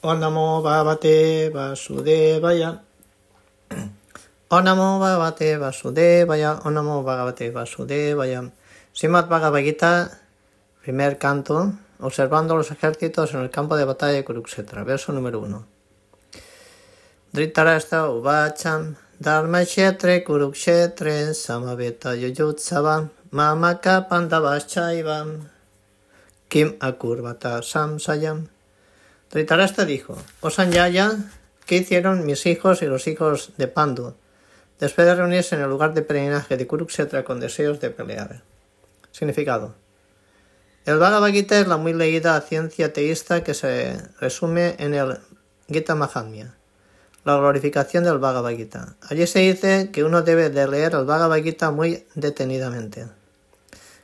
Onamo Bhavate Vasudevaya. Onamo Bhavate Vasudevaya. Onamo Bhavate Vasudevaya. Srimad Bhagavad Gita, primer canto, observando los ejércitos en el campo de batalla de Kurukshetra, verso número 1. Dhritarashtra Uvacham Dharma Kshetre Kurukshetre Samaveta Yuyutsavam Mamaka Pandavaschaivam Kim Akurvata Samsayam Dhritarashtra dijo, Oh Sanjaya, ¿qué hicieron mis hijos y los hijos de Pandu después de reunirse en el lugar de peregrinaje de Kurukshetra con deseos de pelear? Significado. El Bhagavad Gita es la muy leída ciencia teísta que se resume en el Gita Mahatmya, la glorificación del Bhagavad Gita. Allí se dice que uno debe de leer el Bhagavad Gita muy detenidamente,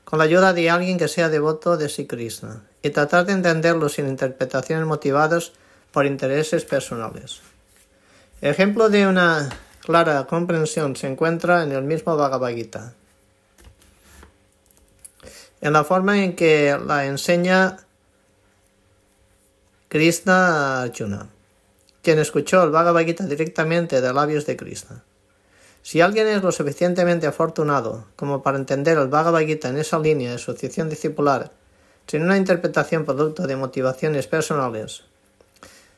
con la ayuda de alguien que sea devoto de Sri Krishna, y tratar de entenderlo sin interpretaciones motivadas por intereses personales. Ejemplo de una clara comprensión se encuentra en el mismo Bhagavad Gita, en la forma en que la enseña Krishna a Arjuna, quien escuchó el Bhagavad Gita directamente de labios de Krishna. Si alguien es lo suficientemente afortunado como para entender el Bhagavad Gita en esa línea de asociación discipular, sin una interpretación producto de motivaciones personales,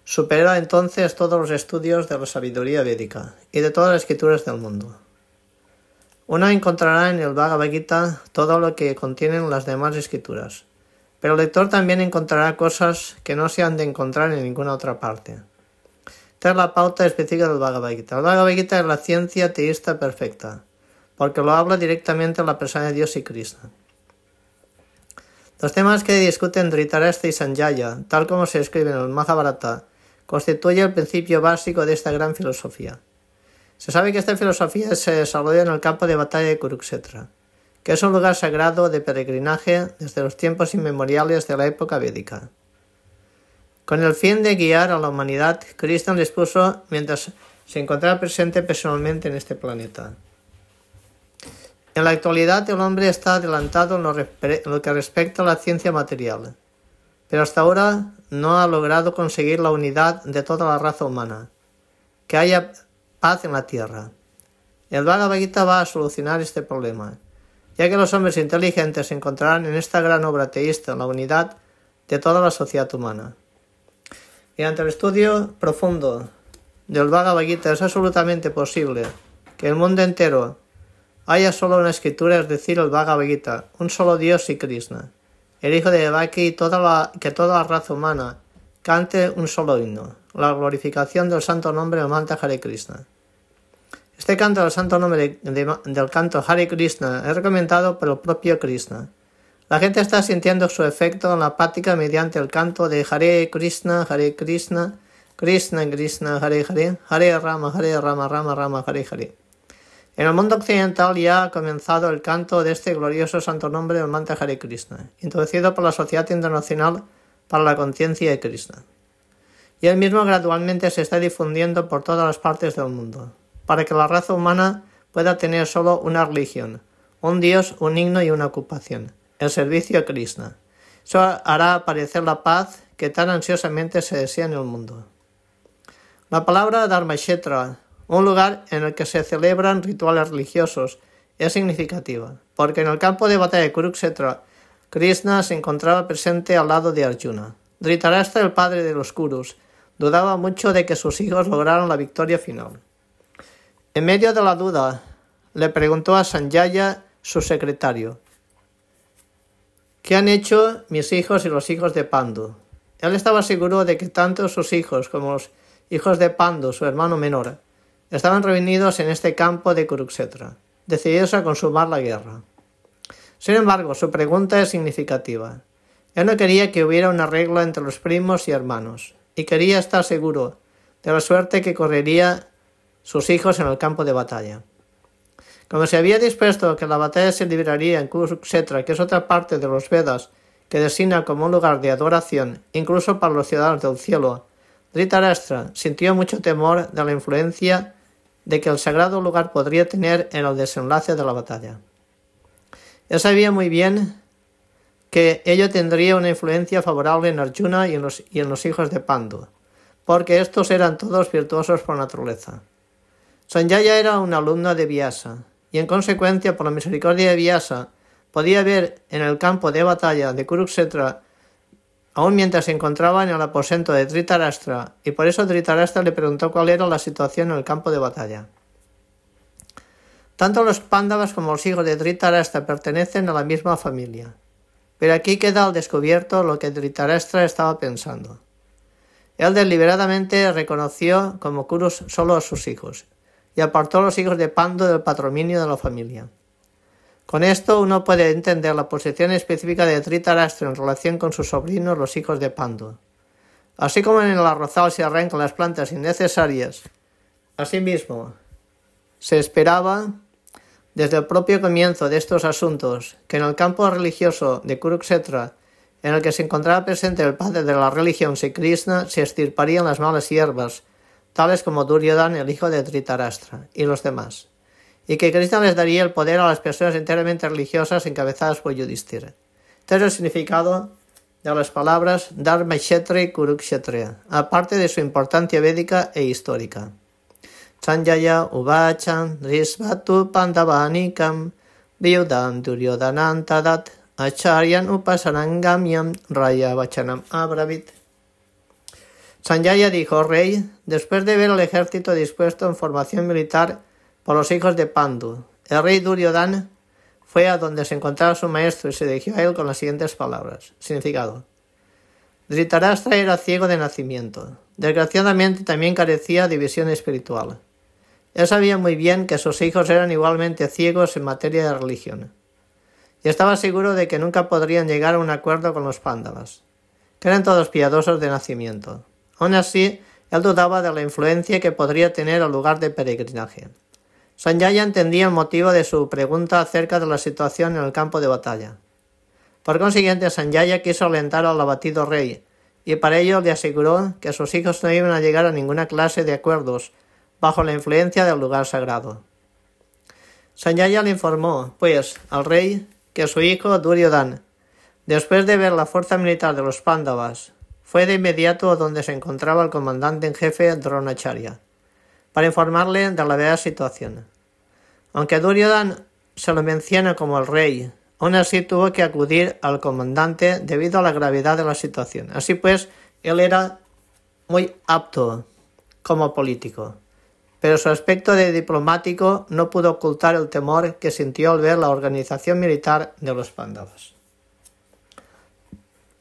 supera entonces todos los estudios de la sabiduría védica y de todas las escrituras del mundo. Uno encontrará en el Bhagavad Gita todo lo que contienen las demás escrituras, pero el lector también encontrará cosas que no se han de encontrar en ninguna otra parte. Es la pauta específica del Bhagavad Gita. El Bhagavad Gita es la ciencia teísta perfecta, porque lo habla directamente la persona de Dios y Krishna. Los temas que discuten Dhritarashtra y Sanjaya, tal como se escribe en el Mahabharata, constituyen el principio básico de esta gran filosofía. Se sabe que esta filosofía se desarrolla en el campo de batalla de Kurukshetra, que es un lugar sagrado de peregrinaje desde los tiempos inmemoriales de la época védica. Con el fin de guiar a la humanidad, Krishna les puso mientras se encontraba presente personalmente en este planeta. En la actualidad el hombre está adelantado en lo, en lo que respecta a la ciencia material, pero hasta ahora no ha logrado conseguir la unidad de toda la raza humana, que haya paz en la tierra. El Bhagavad Gita va a solucionar este problema, ya que los hombres inteligentes encontrarán en esta gran obra teísta la unidad de toda la sociedad humana. Mediante el estudio profundo del Bhagavad Gita es absolutamente posible que el mundo entero haya solo una escritura, es decir, el Bhagavad Gita, un solo Dios y Krishna, el hijo de Devaki toda que toda la raza humana cante un solo himno, la glorificación del santo nombre de Manta Hare Krishna. Este canto del santo nombre de, de, del canto Hare Krishna es recomendado por el propio Krishna. La gente está sintiendo su efecto en la práctica mediante el canto de Hare Krishna, Hare Krishna, Krishna Krishna, Hare Hare, Hare Rama, Hare Rama, Rama Rama, Hare Hare. En el mundo occidental ya ha comenzado el canto de este glorioso santo nombre del mantra Hare Krishna, introducido por la Sociedad Internacional para la Conciencia de Krishna. Y el mismo gradualmente se está difundiendo por todas las partes del mundo, para que la raza humana pueda tener solo una religión, un dios, un himno y una ocupación, el servicio a Krishna. Eso hará aparecer la paz que tan ansiosamente se desea en el mundo. La palabra Dharmashetra, un lugar en el que se celebran rituales religiosos, es significativa, porque en el campo de batalla de Kurukshetra, Krishna se encontraba presente al lado de Arjuna. Dhritarashtra, el padre de los Kurus, dudaba mucho de que sus hijos lograran la victoria final. En medio de la duda, le preguntó a Sanjaya, su secretario, ¿Qué han hecho mis hijos y los hijos de Pandu? Él estaba seguro de que tanto sus hijos como los hijos de Pandu, su hermano menor, estaban reunidos en este campo de Kurukshetra, decididos a consumar la guerra. Sin embargo, su pregunta es significativa. Él no quería que hubiera una regla entre los primos y hermanos, y quería estar seguro de la suerte que correría sus hijos en el campo de batalla. Como se había dispuesto que la batalla se libraría en Kurukshetra, que es otra parte de los Vedas que designa como un lugar de adoración, incluso para los ciudadanos del cielo, Dhritarashtra sintió mucho temor de la influencia de que el sagrado lugar podría tener en el desenlace de la batalla. Él sabía muy bien que ello tendría una influencia favorable en Arjuna y en los, y en los hijos de Pandu, porque estos eran todos virtuosos por naturaleza. Sanjaya era un alumno de Vyasa, y en consecuencia, por la misericordia de Vyasa, podía ver en el campo de batalla de Kurukshetra, aun mientras se encontraba en el aposento de Dhritarashtra, y por eso Dhritarashtra le preguntó cuál era la situación en el campo de batalla. Tanto los Pándavas como los hijos de Dhritarashtra pertenecen a la misma familia. Pero aquí queda al descubierto lo que Dhritarashtra estaba pensando. Él deliberadamente reconoció como Kurus solo a sus hijos y apartó a los hijos de Pando del patrocinio de la familia. Con esto uno puede entender la posición específica de Dhritarashtra en relación con sus sobrinos los hijos de Pando. Así como en el arrozal se arrancan las plantas innecesarias, asimismo se esperaba desde el propio comienzo de estos asuntos que en el campo religioso de Kurukshetra, en el que se encontraba presente el padre de la religión Sri Krishna, se estirparían las malas hierbas, tales como Duryodhana, el hijo de Dhritarashtra, y los demás, y que Krishna les daría el poder a las personas enteramente religiosas encabezadas por Yudhishthira. Este es el significado de las palabras Dharma y Kurukshetra, aparte de su importancia védica e histórica. Sanjaya Uvachan Risvatu Pandavanikam Vyudan Duryodanantadat Acharyan Upasanangamyam Raya Vachanam Abravit. Sanjaya dijo, Rey, después de ver el ejército dispuesto en formación militar por los hijos de Pandu, el rey Duryodhana fue a donde se encontraba su maestro y se dirigió a él con las siguientes palabras. Significado. Dhritarashtra era ciego de nacimiento. Desgraciadamente también carecía de visión espiritual. Él sabía muy bien que sus hijos eran igualmente ciegos en materia de religión, y estaba seguro de que nunca podrían llegar a un acuerdo con los pándavas, que eran todos piadosos de nacimiento. Aun así, él dudaba de la influencia que podría tener el lugar de peregrinaje. Sanjaya entendía el motivo de su pregunta acerca de la situación en el campo de batalla. Por consiguiente, Sanjaya quiso alentar al abatido rey, y para ello le aseguró que sus hijos no iban a llegar a ninguna clase de acuerdos bajo la influencia del lugar sagrado. Sanjaya le informó, pues, al rey que su hijo Duryodhana, después de ver la fuerza militar de los Pándavas, fue de inmediato a donde se encontraba el comandante en jefe Dronacharya, para informarle de la verdadera situación. Aunque Duryodhana se lo menciona como el rey, aún así tuvo que acudir al comandante debido a la gravedad de la situación. Así pues, él era muy apto como político pero su aspecto de diplomático no pudo ocultar el temor que sintió al ver la organización militar de los Pándavas.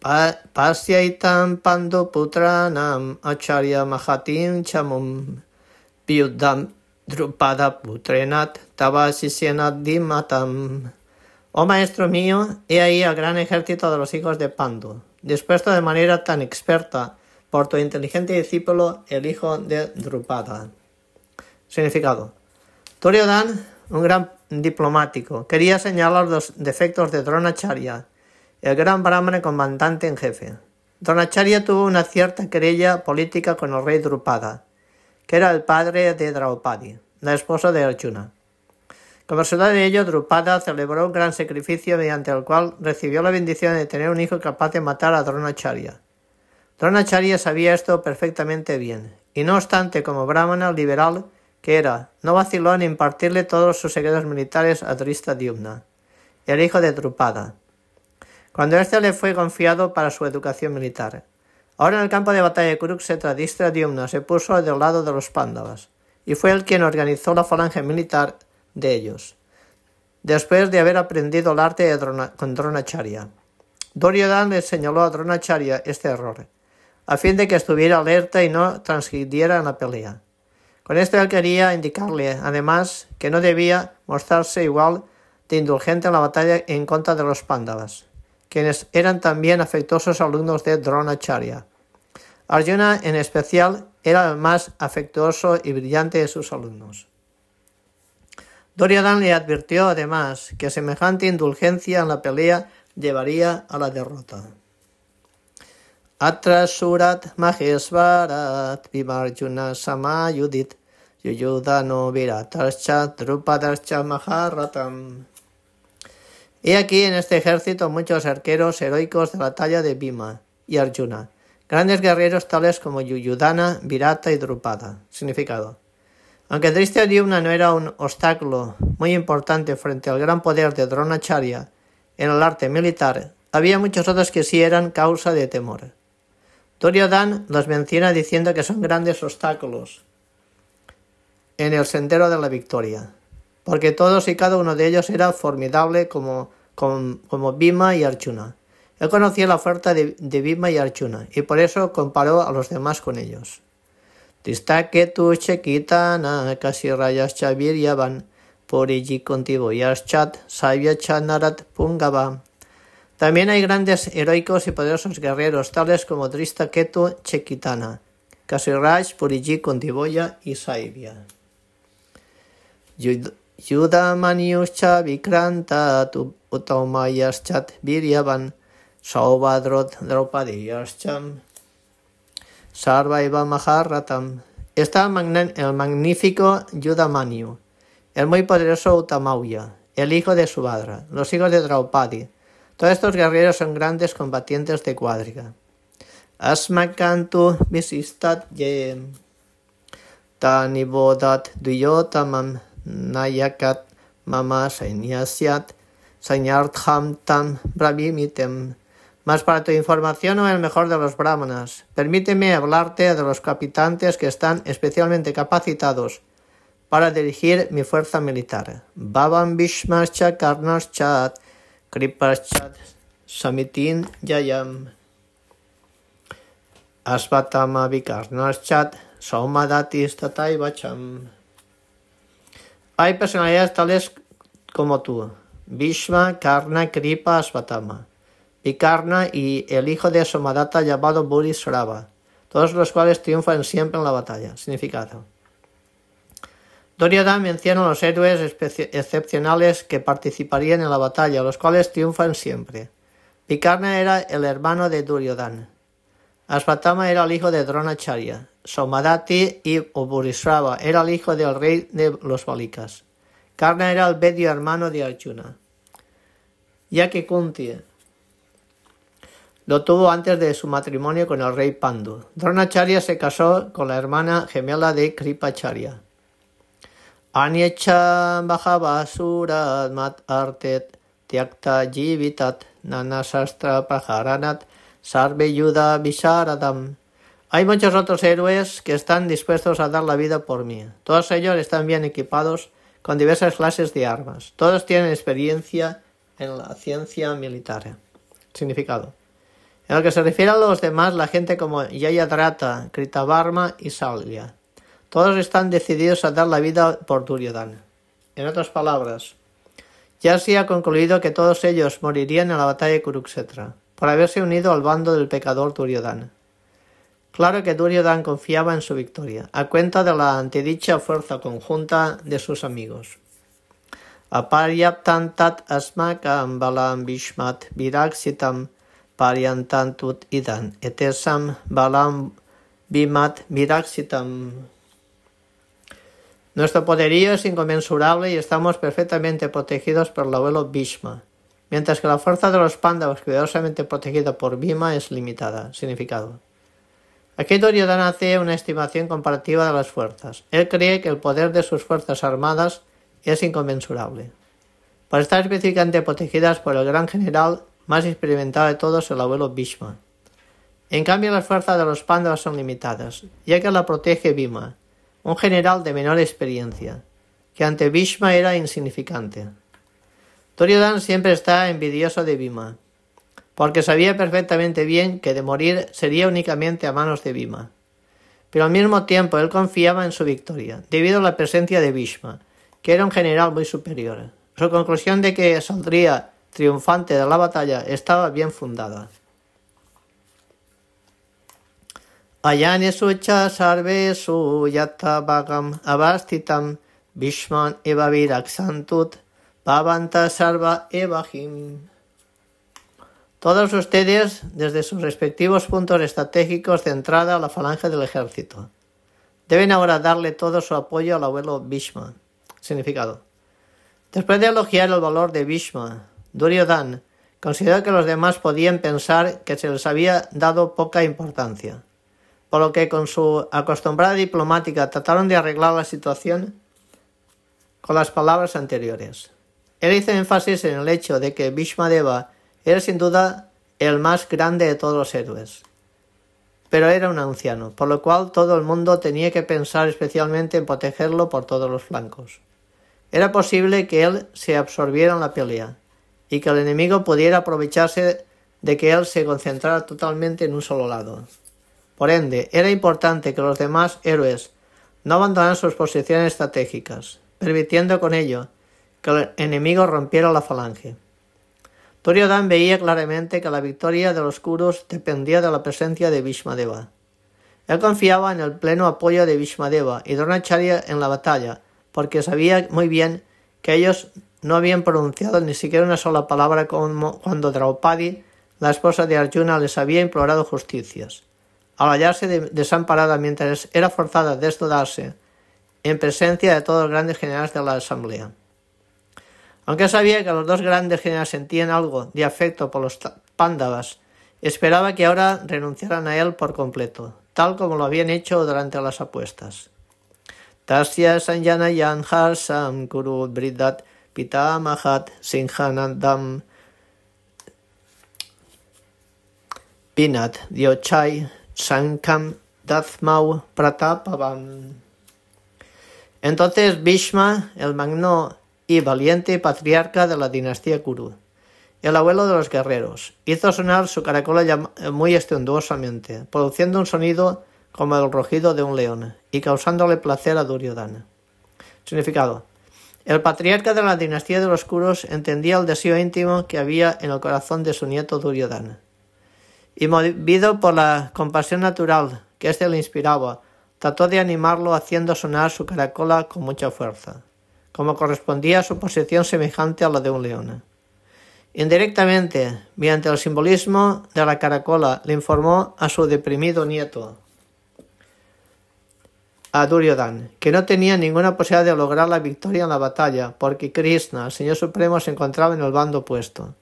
Pasyaitam Pandu Putranam Acharya Mahatim Chamum Pyudam Drupada Putrenat Dimatam. Oh maestro mío, he ahí al gran ejército de los hijos de Pandu, dispuesto de manera tan experta por tu inteligente discípulo, el hijo de Drupada. Significado. Duryodhana, un gran diplomático, quería señalar los defectos de Dronacharya, el gran brahmana comandante en jefe. Dronacharya tuvo una cierta querella política con el rey Drupada, que era el padre de Draupadi, la esposa de Arjuna. Como resultado de ello, Drupada celebró un gran sacrificio mediante el cual recibió la bendición de tener un hijo capaz de matar a Dronacharya. Dronacharya sabía esto perfectamente bien, y no obstante, como brahmana liberal, que era, no vaciló en impartirle todos sus secretos militares a Diumna, el hijo de Drupada, cuando éste le fue confiado para su educación militar. Ahora en el campo de batalla de Kurukshetra, Diumna se puso del lado de los Pándavas, y fue él quien organizó la falange militar de ellos, después de haber aprendido el arte de con Dronacharya. Duryodhana le señaló a Dronacharya este error, a fin de que estuviera alerta y no transgrediera en la pelea. Con esto él quería indicarle, además, que no debía mostrarse igual de indulgente en la batalla en contra de los Pándavas, quienes eran también afectuosos alumnos de Dronacharya. Arjuna, en especial, era el más afectuoso y brillante de sus alumnos. Duryodhana le advirtió, además, que semejante indulgencia en la pelea llevaría a la derrota. Atrasurat Mahesvarat Vimarjuna Samayudit Yuyudano Viratarcha Drupadarcha Maharatam. He aquí en este ejército muchos arqueros heroicos de la talla de Bhima y Arjuna, grandes guerreros tales como Yuyudana, Virata y Drupada. Significado. Aunque Drishtadyumna no era un obstáculo muy importante frente al gran poder de Dronacharya en el arte militar, había muchos otros que sí eran causa de temor. Duryodhan los menciona diciendo que son grandes obstáculos en el sendero de la victoria, porque todos y cada uno de ellos era formidable como, como, Bhima y Arjuna. Él conocía la oferta de, de Bhima y Arjuna y por eso comparó a los demás con ellos. Tistaketu Chekitana Kasirayascha Viryavan Poriji Contivoyaschat Narat Pungava. También hay grandes heroicos y poderosos guerreros, tales como Ketu Chekitana, Kasiraj, Puriji Contivoya y Saibya. Yudamaniuscha Vikranta Utaumayaschat Viryavan Saubadrot Draupadiyashcham Sarvaiva Maharatam. Está el magnífico Yudamanyu, el muy poderoso Utamauya, el hijo de Subhadra, los hijos de Draupadi. Todos estos guerreros son grandes combatientes de cuadriga. Asmakantu visistat ye tanibodat duyotamam nayakat mama tam bravimitem mas para tu información o el mejor de los brahmanas, permíteme hablarte de los capitantes que están especialmente capacitados para dirigir mi fuerza militar. Bhavan Bhishmascha Karnaschat Kripaschat Samitin Yayam Asvatama Vikarnaschat Saumadatis Bacham. Hay personalidades tales como tú, Bhishma, Karna, Kripa, Asvatama. Vikarna y el hijo de Somadatta llamado Burisrava, todos los cuales triunfan siempre en la batalla. Significado. Duryodhana menciona los héroes excepcionales que participarían en la batalla, los cuales triunfan siempre. Vikarna era el hermano de Duryodhana. Asvatama era el hijo de Dronacharya. Somadati y Burisrava era el hijo del rey de los Balikas. Karna era el medio hermano de Arjuna. Ya que Kunti lo tuvo antes de su matrimonio con el rey Pandu. Dronacharya se casó con la hermana gemela de Kripacharya. Anyecha Bhajavasurat Mat Artet Tyakta Jivitat Nanasastra Paharanat Sarve Yuda Visharadam. Hay muchos otros héroes que están dispuestos a dar la vida por mí. Todos ellos están bien equipados con diversas clases de armas. Todos tienen experiencia en la ciencia militar. Significado. En lo que se refiere a los demás, la gente como Yayadrata, Kritavarma y Salya. Todos están decididos a dar la vida por Duryodhana. En otras palabras, ya se ha concluido que todos ellos morirían en la batalla de Kurukshetra, por haberse unido al bando del pecador Duryodhana. Claro que Duryodhana confiaba en su victoria, a cuenta de la antedicha fuerza conjunta de sus amigos. Aparyaptantat asmakam balam bishmat viraksitam idan etesam balam bimat viraxitam. Nuestro poderío es inconmensurable y estamos perfectamente protegidos por el abuelo Bhishma, mientras que la fuerza de los pándavas cuidadosamente protegida por Bhima es limitada. Significado. Aquí Duryodhana hace una estimación comparativa de las fuerzas. Él cree que el poder de sus fuerzas armadas es inconmensurable. Por estar específicamente protegidas por el gran general más experimentado de todos el abuelo Bhishma. En cambio, las fuerzas de los Pandavas son limitadas, ya que la protege Bhima, un general de menor experiencia, que ante Bhishma era insignificante. Duryodhana siempre está envidioso de Bhima, porque sabía perfectamente bien que de morir sería únicamente a manos de Bhima. Pero al mismo tiempo él confiaba en su victoria, debido a la presencia de Bhishma, que era un general muy superior. Su conclusión de que saldría triunfante de la batalla estaba bien fundada. Ayane sucha sarve su yatta bhagam avastitam bishman eva viraksantut pavanta sarva evahim. Todos ustedes, desde sus respectivos puntos estratégicos de entrada a la falange del ejército, deben ahora darle todo su apoyo al abuelo Bhishma. Significado. Después de elogiar el valor de Bhishma, Duryodhan consideró que los demás podían pensar que se les había dado poca importancia, por lo que con su acostumbrada diplomática trataron de arreglar la situación con las palabras anteriores. Él hizo énfasis en el hecho de que Bhishmadeva era sin duda el más grande de todos los héroes, pero era un anciano, por lo cual todo el mundo tenía que pensar especialmente en protegerlo por todos los flancos. Era posible que él se absorbiera en la pelea y que el enemigo pudiera aprovecharse de que él se concentrara totalmente en un solo lado. Por ende, era importante que los demás héroes no abandonaran sus posiciones estratégicas, permitiendo con ello que el enemigo rompiera la falange. Duryodhan veía claramente que la victoria de los Kurus dependía de la presencia de Bhishmadeva. Él confiaba en el pleno apoyo de Bhishmadeva y Dronacharya en la batalla, porque sabía muy bien que ellos no habían pronunciado ni siquiera una sola palabra como cuando Draupadi, la esposa de Arjuna, les había implorado justicias. Al hallarse desamparada mientras era forzada a desnudarse en presencia de todos los grandes generales de la asamblea. Aunque sabía que los dos grandes generales sentían algo de afecto por los pándavas, esperaba que ahora renunciaran a él por completo, tal como lo habían hecho durante las apuestas. Tasya Sanyanayan Harsam Kuru Bridat Pitamahat Sinhanandam Pinat Diochai Sankam Dathmau Pratapavam. Entonces Bhishma, el magno y valiente patriarca de la dinastía Kuru, el abuelo de los guerreros, hizo sonar su caracola muy estruendosamente, produciendo un sonido como el rugido de un león y causándole placer a Duryodhana. Significado. El patriarca de la dinastía de los Kurus entendía el deseo íntimo que había en el corazón de su nieto Duryodhana. Y movido por la compasión natural que éste le inspiraba, trató de animarlo haciendo sonar su caracola con mucha fuerza como correspondía a su posición semejante a la de un león. Indirectamente, mediante el simbolismo de la caracola, le informó a su deprimido nieto, a Duryodhan, que no tenía ninguna posibilidad de lograr la victoria en la batalla, porque Krishna, el Señor Supremo, se encontraba en el bando opuesto.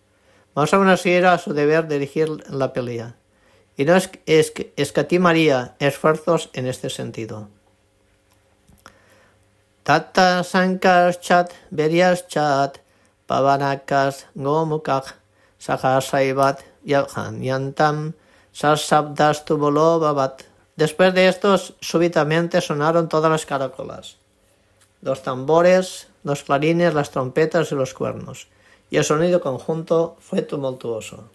Más aún así era su deber dirigir la pelea, y no es, es, escatimaría esfuerzos en este sentido. Tata Sankaschat Chat Pavanakas Gomukak Sahasaivat Yantam Babat. Después de estos, súbitamente sonaron todas las caracolas, los tambores, los clarines, las trompetas y los cuernos, y el sonido conjunto fue tumultuoso.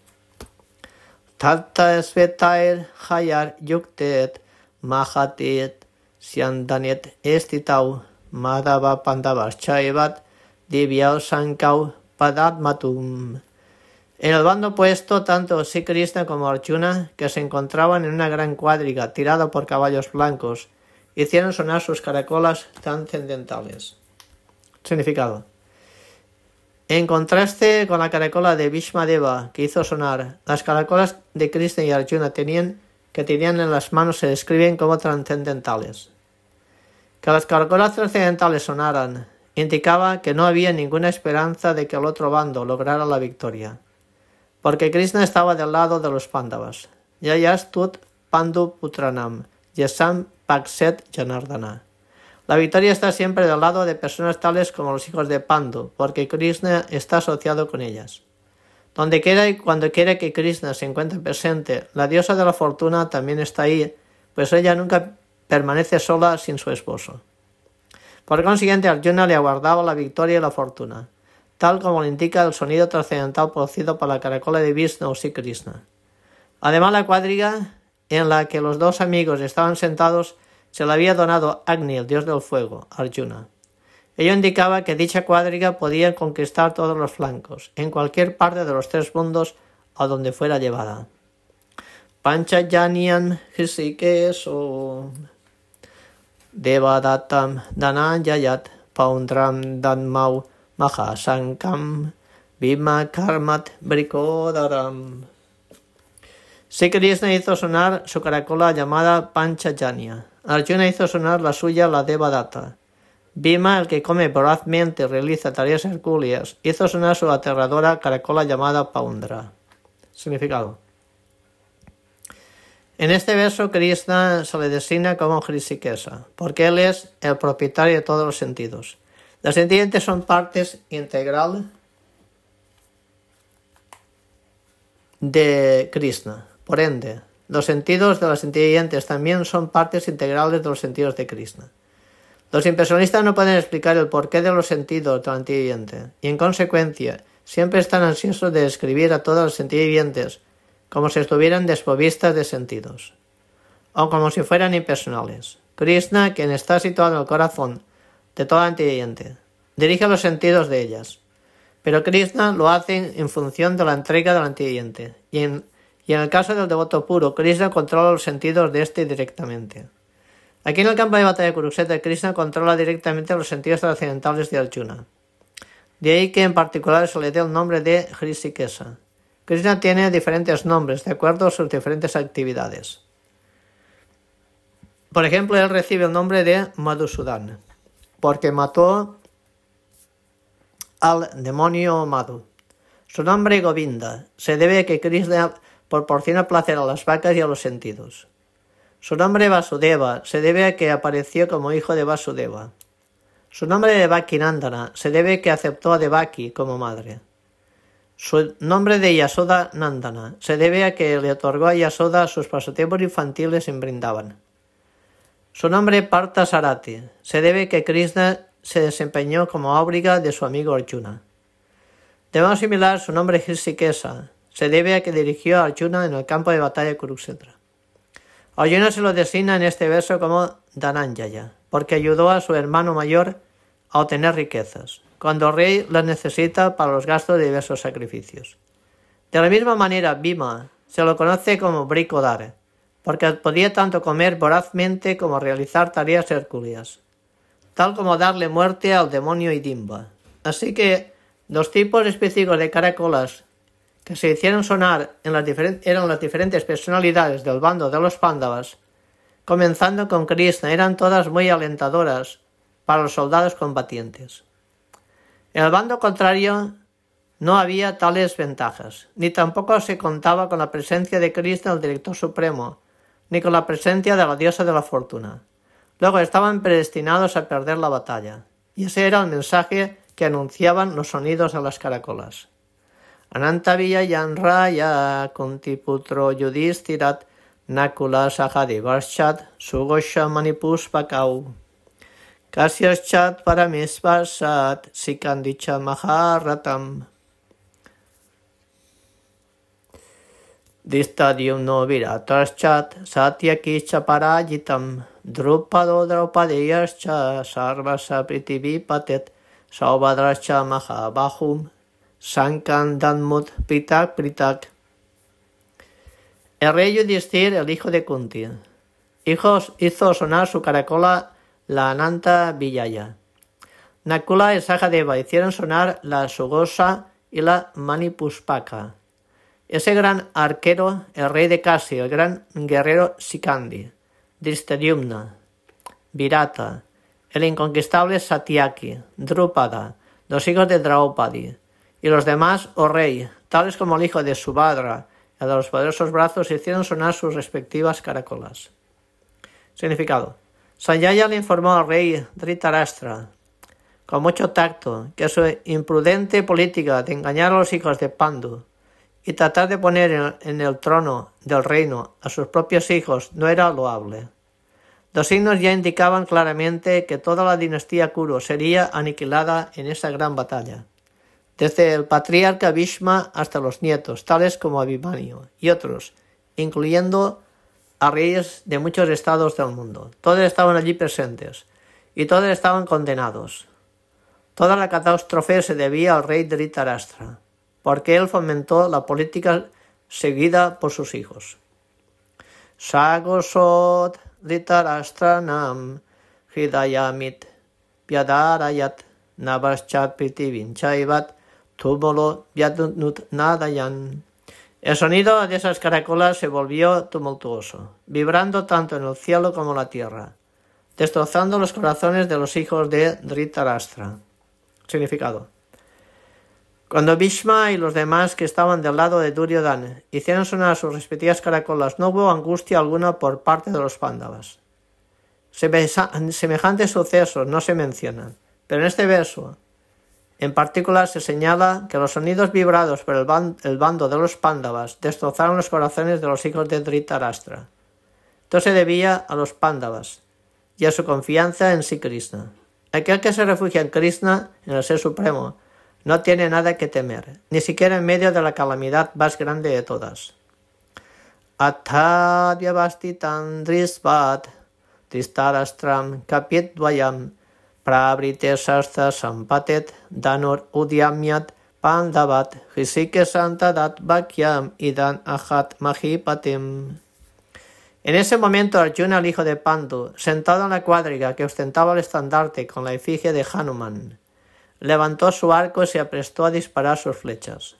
Tata Svetair Hayar Yuktet Mahatit Siandanet Estitau Madhava Pandavas Chaivat Divyao Sankau Padatmatum. En el bando opuesto, tanto Sri Krishna como Arjuna, que se encontraban en una gran cuadriga tirada por caballos blancos, hicieron sonar sus caracolas trascendentales. Significado. En contraste con la caracola de Deva que hizo sonar, las caracolas de Krishna y Arjuna tenían, que tenían en las manos se describen como trascendentales. Que las caracolas trascendentales sonaran indicaba que no había ninguna esperanza de que el otro bando lograra la victoria, porque Krishna estaba del lado de los Pándavas. Yayastut Pandu Putranam, Yasam Pakset Janardana. La victoria está siempre del lado de personas tales como los hijos de Pandu, porque Krishna está asociado con ellas. Donde quiera y cuando quiera que Krishna se encuentre presente, la diosa de la fortuna también está ahí, pues ella nunca permanece sola sin su esposo. Por consiguiente, Arjuna le aguardaba la victoria y la fortuna, tal como le indica el sonido trascendental producido por la caracola de Vishnu o Krishna. Además, la cuadriga en la que los dos amigos estaban sentados se la había donado Agni, el dios del fuego, Arjuna. Ello indicaba que dicha cuadriga podía conquistar todos los flancos, en cualquier parte de los tres mundos a donde fuera llevada. Panchajanian Hrisikeso Devadatam Dananjayat Paundram Danmau Mahasankam Bhima Karmat Brikodaram. Sri Krishna hizo sonar su caracola llamada Panchajanya. Arjuna hizo sonar la suya, la Devadatta. Bima, el que come vorazmente y realiza tareas hercúleas, hizo sonar su aterradora caracola llamada Paundra. Significado. En este verso, Krishna se le designa como Hrisikesa, porque él es el propietario de todos los sentidos. Los sentientes son partes integral de Krishna. Por ende, los sentidos de los inteligentes también son partes integrales de los sentidos de Krishna. Los impresionistas no pueden explicar el porqué de los sentidos del inteligente, y en consecuencia siempre están ansiosos de describir a todos los inteligentes como si estuvieran desprovistas de sentidos, o como si fueran impersonales. Krishna, quien está situado en el corazón de toda inteligente, dirige los sentidos de ellas. Pero Krishna lo hace en función de la entrega del inteligente, y en, y en el caso del devoto puro, Krishna controla los sentidos de éste directamente. Aquí en el campo de batalla de Krishna controla directamente los sentidos trascendentales de Arjuna. De ahí que en particular se le dé el nombre de Hrisikesa. Krishna tiene diferentes nombres de acuerdo a sus diferentes actividades. Por ejemplo, él recibe el nombre de Madhusudan, porque mató al demonio Madhu. Su nombre Govinda se debe a que Krishna proporciona placer a las vacas y a los sentidos. Su nombre Vasudeva se debe a que apareció como hijo de Vasudeva. Su nombre de Nandana se debe a que aceptó a Devaki como madre. Su nombre de Yasoda Nandana se debe a que le otorgó a Yasoda sus pasatiempos infantiles en Brindavan. Su nombre Parta Sarati se debe a que Krishna se desempeñó como ábriga de su amigo Arjuna. De modo similar, su nombre Hirsikesa se debe a que dirigió a Arjuna en el campo de batalla de Kurukshetra. Arjuna se lo designa en este verso como Dananjaya, porque ayudó a su hermano mayor a obtener riquezas cuando el rey las necesita para los gastos de diversos sacrificios. De la misma manera, Bhima se lo conoce como Brikodar, porque podía tanto comer vorazmente como realizar tareas hercúleas, tal como darle muerte al demonio Idimba. Así que los tipos específicos de caracolas que se hicieron sonar en las eran las diferentes personalidades del bando de los Pándavas, comenzando con Krishna, eran todas muy alentadoras para los soldados combatientes. En el bando contrario no había tales ventajas, ni tampoco se contaba con la presencia de Cristo el Director Supremo, ni con la presencia de la diosa de la fortuna. Luego estaban predestinados a perder la batalla, y ese era el mensaje que anunciaban los sonidos de las caracolas. Anantavilla Yanraya Kuntiputro Yudhistirat Nakula Sahadivarchat Sugosha Manipuspakau Kasyaschat Paramisvasat Sikandicha Maharatam. Distadium no viratarschat Satyakischa Parajitam. Drupado Draupadeyascha Sarvasa Pritivipatet Saubadrascha Mahabahum Sankan Danmut Pritak. Pritak El rey Yudhisthir, el hijo de Kunti, hizo sonar su caracola la Ananta Villaya. Nakula y Sahadeva hicieron sonar la Sugosa y la Manipuspaka. Ese gran arquero, el rey de Kasi, el gran guerrero Sikandi, Distadyumna, Virata, el inconquistable Satyaki, Drupada, los hijos de Draupadi, y los demás, oh rey, tales como el hijo de Subhadra, el de los poderosos brazos, hicieron sonar sus respectivas caracolas. Significado. Sanjaya le informó al rey Dhritarashtra, con mucho tacto, que su imprudente política de engañar a los hijos de Pandu y tratar de poner en el trono del reino a sus propios hijos no era loable. Los signos ya indicaban claramente que toda la dinastía Kuru sería aniquilada en esa gran batalla, desde el patriarca Bhishma hasta los nietos, tales como Abhimanyu y otros, incluyendo a reyes de muchos estados del mundo. Todos estaban allí presentes y todos estaban condenados. Toda la catástrofe se debía al rey Dhritarashtra, porque él fomentó la política seguida por sus hijos. Sagosot Dhritarashtranam Hidayamit Vyadarayat Navaschat Pritivinchaivat Tumolo Vyadnut Nadayan el sonido de esas caracolas se volvió tumultuoso, vibrando tanto en el cielo como en la tierra. destrozando los corazones de los hijos de Dhritarashtra. Significado. Cuando Bhishma y los demás que estaban del lado de Duryodhana hicieron sonar sus respectivas caracolas, no hubo angustia alguna por parte de los pándavas. Semejantes sucesos no se mencionan, pero en este verso en particular se señala que los sonidos vibrados por el, bando de los pándavas destrozaron los corazones de los hijos de Dhritarashtra. Esto se debía a los pándavas y a su confianza en sí Krishna. Aquel que se refugia en Krishna, en el Ser Supremo, no tiene nada que temer, ni siquiera en medio de la calamidad más grande de todas. Atadhyavastitan drisvat tristarastram kapitdvayam prabrite shastra sampatet danor udyamyat pandavat hisike santadat vakyam idan ahat mahipatim. En ese momento Arjuna, el hijo de Pandu, sentado en la cuadriga que ostentaba el estandarte con la efigie de Hanuman, levantó su arco y se aprestó a disparar sus flechas.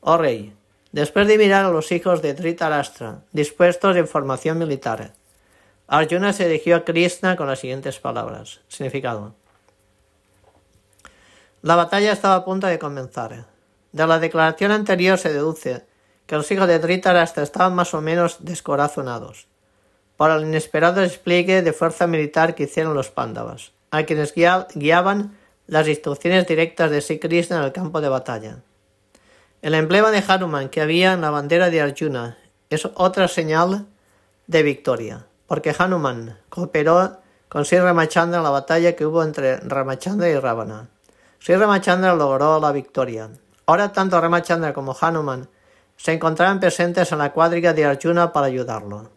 Oh rey, después de mirar a los hijos de Dhritarashtra, dispuestos de formación militar, Arjuna se dirigió a Krishna con las siguientes palabras. Significado. La batalla estaba a punto de comenzar. De la declaración anterior se deduce que los hijos de Dhritarashtra estaban más o menos descorazonados por el inesperado despliegue de fuerza militar que hicieron los Pándavas, a quienes guiaban las instrucciones directas de Sri Krishna en el campo de batalla. El emblema de Hanuman que había en la bandera de Arjuna es otra señal de victoria, porque Hanuman cooperó con Sri Ramachandra en la batalla que hubo entre Ramachandra y Ravana. Sri Ramachandra logró la victoria. Ahora tanto Ramachandra como Hanuman se encontraban presentes en la cuadriga de Arjuna para ayudarlo.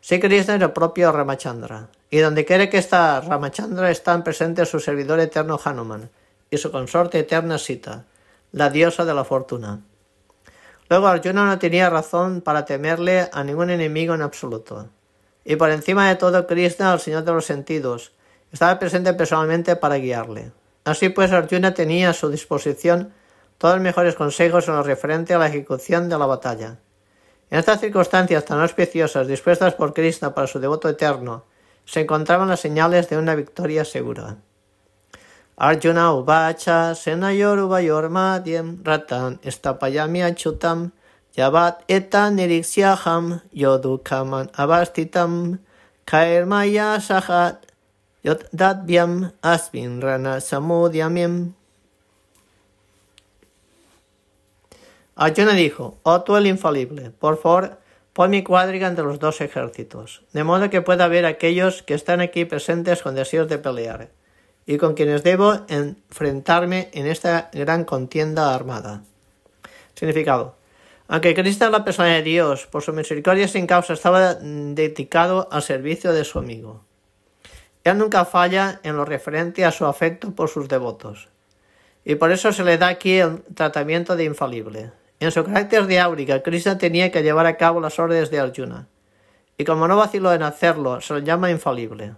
Sri Krishna es el propio Ramachandra, y donde quiere que está Ramachandra están presentes su servidor eterno Hanuman y su consorte eterna Sita, la diosa de la fortuna. Luego Arjuna no tenía razón para temerle a ningún enemigo en absoluto. Y por encima de todo Krishna, el Señor de los sentidos, estaba presente personalmente para guiarle. Así pues Arjuna tenía a su disposición todos los mejores consejos en lo referente a la ejecución de la batalla. En estas circunstancias tan auspiciosas dispuestas por Krishna para su devoto eterno, se encontraban las señales de una victoria segura. Arjuna uvacha senayor uvayor madhyam ratan estapayami achutam yavat eta niriksyaham yodukaman avastitam kairmaya sahat asmin rana samudyamim. Arjuna dijo, oh tú el infalible, por favor Pon mi cuadriga entre los dos ejércitos, de modo que pueda ver aquellos que están aquí presentes con deseos de pelear, y con quienes debo enfrentarme en esta gran contienda armada. Significado. Aunque Cristo la persona de Dios, por su misericordia sin causa, estaba dedicado al servicio de su amigo. Él nunca falla en lo referente a su afecto por sus devotos, y por eso se le da aquí el tratamiento de infalible. En su carácter de áuriga, Krishna tenía que llevar a cabo las órdenes de Arjuna, y como no vaciló en hacerlo, se lo llama infalible.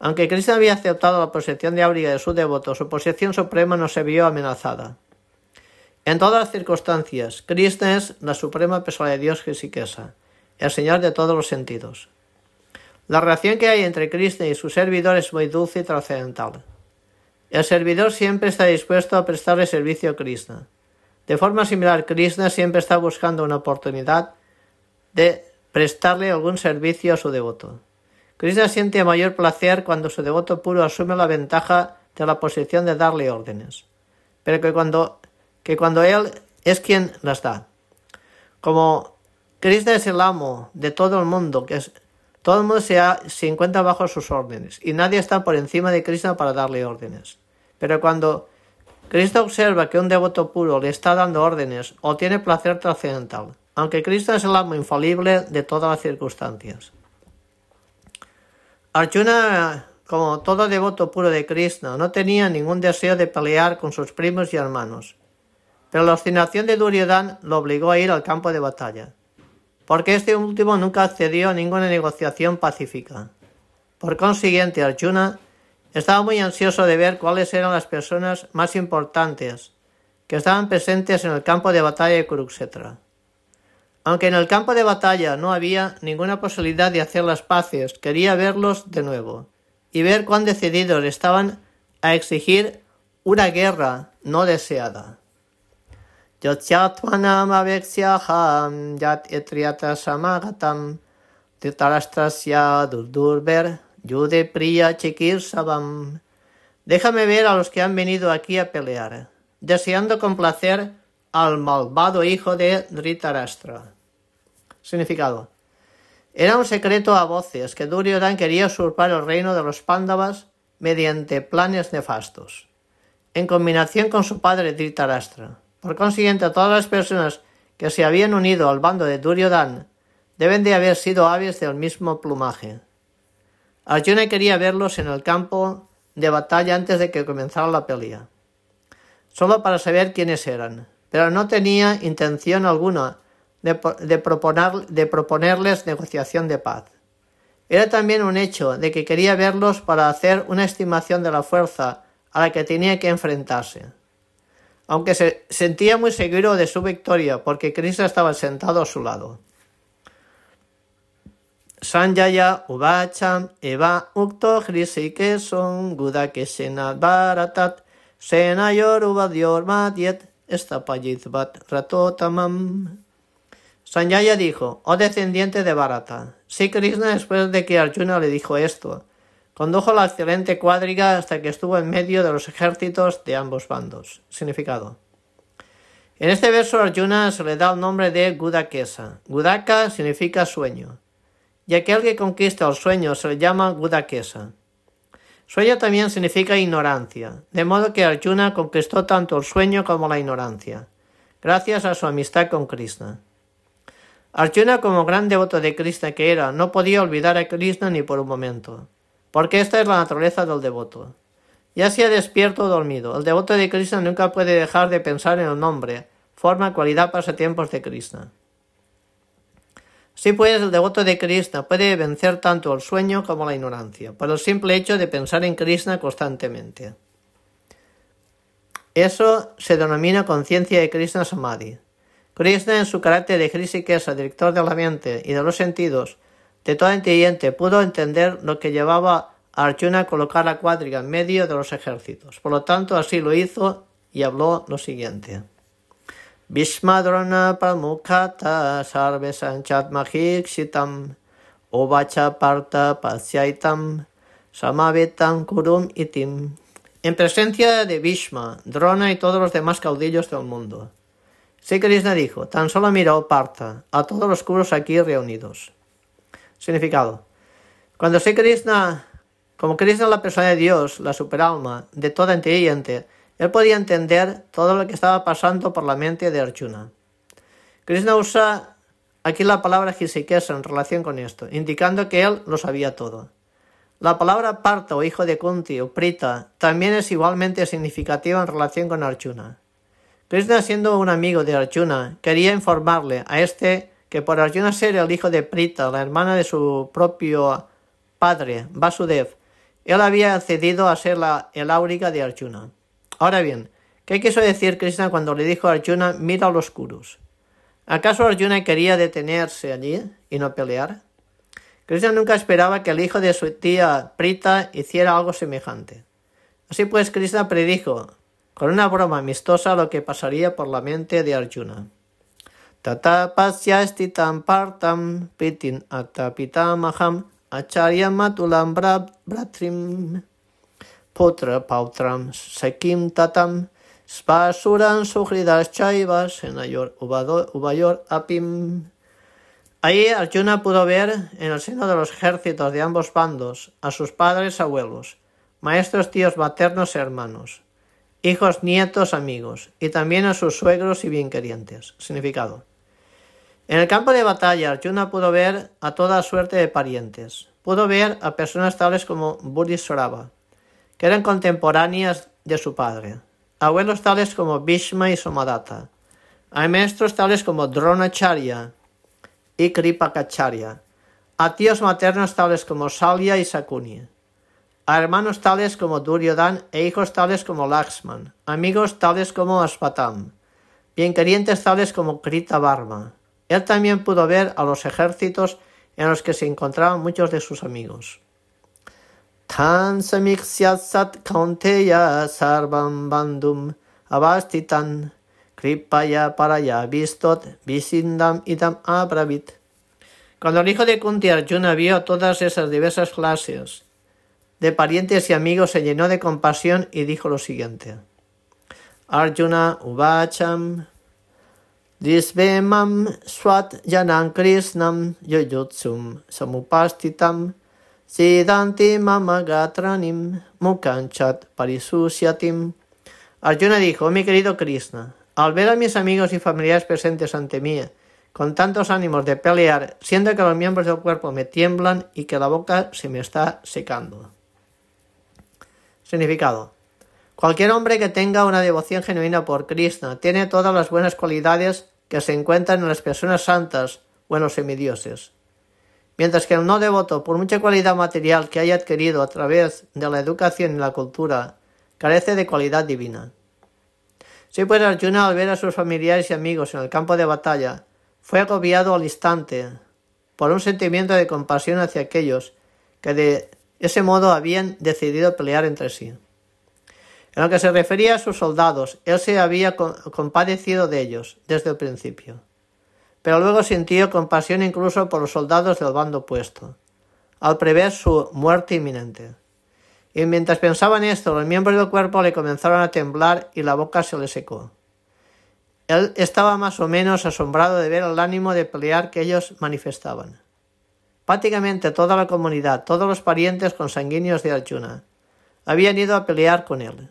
Aunque Krishna había aceptado la posición de áuriga de su devoto, su posición suprema no se vio amenazada. En todas las circunstancias, Krishna es la suprema persona de Dios Jesikesa, el Señor de todos los sentidos. La relación que hay entre Krishna y su servidor es muy dulce y trascendental. El servidor siempre está dispuesto a prestarle servicio a Krishna. De forma similar, Krishna siempre está buscando una oportunidad de prestarle algún servicio a su devoto. Krishna siente mayor placer cuando su devoto puro asume la ventaja de la posición de darle órdenes, pero que cuando, que cuando él es quien las da. Como Krishna es el amo de todo el mundo, que es, todo el mundo se, se encuentra bajo sus órdenes y nadie está por encima de Krishna para darle órdenes. Pero cuando Cristo observa que un devoto puro le está dando órdenes o tiene placer trascendental, aunque Cristo es el amo infalible de todas las circunstancias. Arjuna, como todo devoto puro de Krishna, no tenía ningún deseo de pelear con sus primos y hermanos, pero la obstinación de Duryodhan lo obligó a ir al campo de batalla, porque este último nunca accedió a ninguna negociación pacífica. Por consiguiente, Arjuna estaba muy ansioso de ver cuáles eran las personas más importantes que estaban presentes en el campo de batalla de Kurukshetra. Aunque en el campo de batalla no había ninguna posibilidad de hacer las paces, quería verlos de nuevo, y ver cuán decididos estaban a exigir una guerra no deseada. Yat etriata samagatam durdurber yude priya chikir sabam. Déjame ver a los que han venido aquí a pelear, deseando complacer al malvado hijo de Dhritarashtra. Significado. Era un secreto a voces que Duryodhan quería usurpar el reino de los Pándavas mediante planes nefastos, en combinación con su padre Dhritarashtra. Por consiguiente, todas las personas que se habían unido al bando de Duryodhan deben de haber sido aves del mismo plumaje. Arjuna quería verlos en el campo de batalla antes de que comenzara la pelea, solo para saber quiénes eran, pero no tenía intención alguna de, proponer, de proponerles negociación de paz. Era también un hecho de que quería verlos para hacer una estimación de la fuerza a la que tenía que enfrentarse. Aunque se sentía muy seguro de su victoria porque Krishna estaba sentado a su lado. Sanjaya Ubacham Eva Ukto Hrisikeson Gudakesena Baratat Senayor Ubadior Madiet Estapayizbat Ratotamam Sanjaya dijo, oh descendiente de Bharata. Sí, Krishna, después de que Arjuna le dijo esto, condujo la excelente cuadriga hasta que estuvo en medio de los ejércitos de ambos bandos. Significado. En este verso Arjuna se le da el nombre de Gudakesa. Gudaka significa sueño. Y aquel que conquista el sueño se le llama Gudakesa. Sueño también significa ignorancia, de modo que Arjuna conquistó tanto el sueño como la ignorancia, gracias a su amistad con Krishna. Arjuna, como gran devoto de Krishna que era, no podía olvidar a Krishna ni por un momento, porque esta es la naturaleza del devoto. Ya sea despierto o dormido, el devoto de Krishna nunca puede dejar de pensar en el nombre, forma, cualidad, pasatiempos de Krishna. Sí, pues el devoto de Krishna puede vencer tanto el sueño como la ignorancia, por el simple hecho de pensar en Krishna constantemente. Eso se denomina conciencia de Krishna Samadhi. Krishna, en su carácter de Hrishikesa, director de la mente y de los sentidos, de todo inteligente, pudo entender lo que llevaba a Arjuna a colocar la cuadriga en medio de los ejércitos. Por lo tanto, así lo hizo y habló lo siguiente. Bhishmadrona pramukata sarve sanchat mahikshitam ovacha parta pasyaitam samavetam kurum itim. En presencia de Bhishma, Drona y todos los demás caudillos del mundo. Sri Krishna dijo, tan solo miró Parta, a todos los curos aquí reunidos. Significado. Cuando Sri Krishna, como Krishna la persona de Dios, la superalma, de toda inteligente, él podía entender todo lo que estaba pasando por la mente de Arjuna. Krishna usa aquí la palabra Hisikesa en relación con esto, indicando que él lo sabía todo. La palabra Parta o hijo de Kunti o Prita también es igualmente significativa en relación con Arjuna. Krishna, siendo un amigo de Arjuna, quería informarle a este que por Arjuna ser el hijo de Prita, la hermana de su propio padre, Vasudev, él había accedido a ser la, el áuriga de Arjuna. Ahora bien, ¿qué quiso decir Krishna cuando le dijo a Arjuna mira a los Kurus? ¿Acaso Arjuna quería detenerse allí y no pelear? Krishna nunca esperaba que el hijo de su tía Prita hiciera algo semejante. Así pues, Krishna predijo con una broma amistosa lo que pasaría por la mente de Arjuna. Tata tam partam pitin atapitamaham acharya matulam bratrim putra pautram sekim tatam spasuran suhridas chaivas senayor ubayor apim. Ahí Arjuna pudo ver en el seno de los ejércitos de ambos bandos a sus padres abuelos, maestros tíos maternos hermanos, hijos, nietos, amigos, y también a sus suegros y bienquerientes. Significado. En el campo de batalla, Arjuna pudo ver a toda suerte de parientes. Pudo ver a personas tales como Buddhisorava, que eran contemporáneas de su padre, abuelos tales como Bhishma y Somadatta, a maestros tales como Dronacharya y Kripakacharya, a tíos maternos tales como Salya y Sakuni, a hermanos tales como Duryodhan e hijos tales como Laxman, amigos tales como Aspatam, bienquerientes tales como Krita Barma. Él también pudo ver a los ejércitos en los que se encontraban muchos de sus amigos. Tan sat kaunteya sarvam bandum abastitan kripaya paraya vistot visindam idam abravit. Cuando el hijo de Kunti Arjuna vio todas esas diversas clases de parientes y amigos, se llenó de compasión y dijo lo siguiente. Arjuna Ubacham Disvemam Swat Janam Krishnam Yoyotsum Samupastitam Siddhanti Mamagatranim Mukanchat Parisusyatim. Arjuna dijo, mi querido Krishna, al ver a mis amigos y familiares presentes ante mí, con tantos ánimos de pelear, siento que los miembros del cuerpo me tiemblan y que la boca se me está secando. Significado. Cualquier hombre que tenga una devoción genuina por Krishna tiene todas las buenas cualidades que se encuentran en las personas santas o en los semidioses mientras que el no devoto, por mucha cualidad material que haya adquirido a través de la educación y la cultura, carece de cualidad divina. Si pues Arjuna al ver a sus familiares y amigos en el campo de batalla, fue agobiado al instante por un sentimiento de compasión hacia aquellos que de ese modo habían decidido pelear entre sí. En lo que se refería a sus soldados, él se había compadecido de ellos desde el principio pero luego sintió compasión incluso por los soldados del bando opuesto, al prever su muerte inminente. Y mientras pensaba en esto, los miembros del cuerpo le comenzaron a temblar y la boca se le secó. Él estaba más o menos asombrado de ver el ánimo de pelear que ellos manifestaban. Prácticamente toda la comunidad, todos los parientes consanguíneos de Arjuna, habían ido a pelear con él.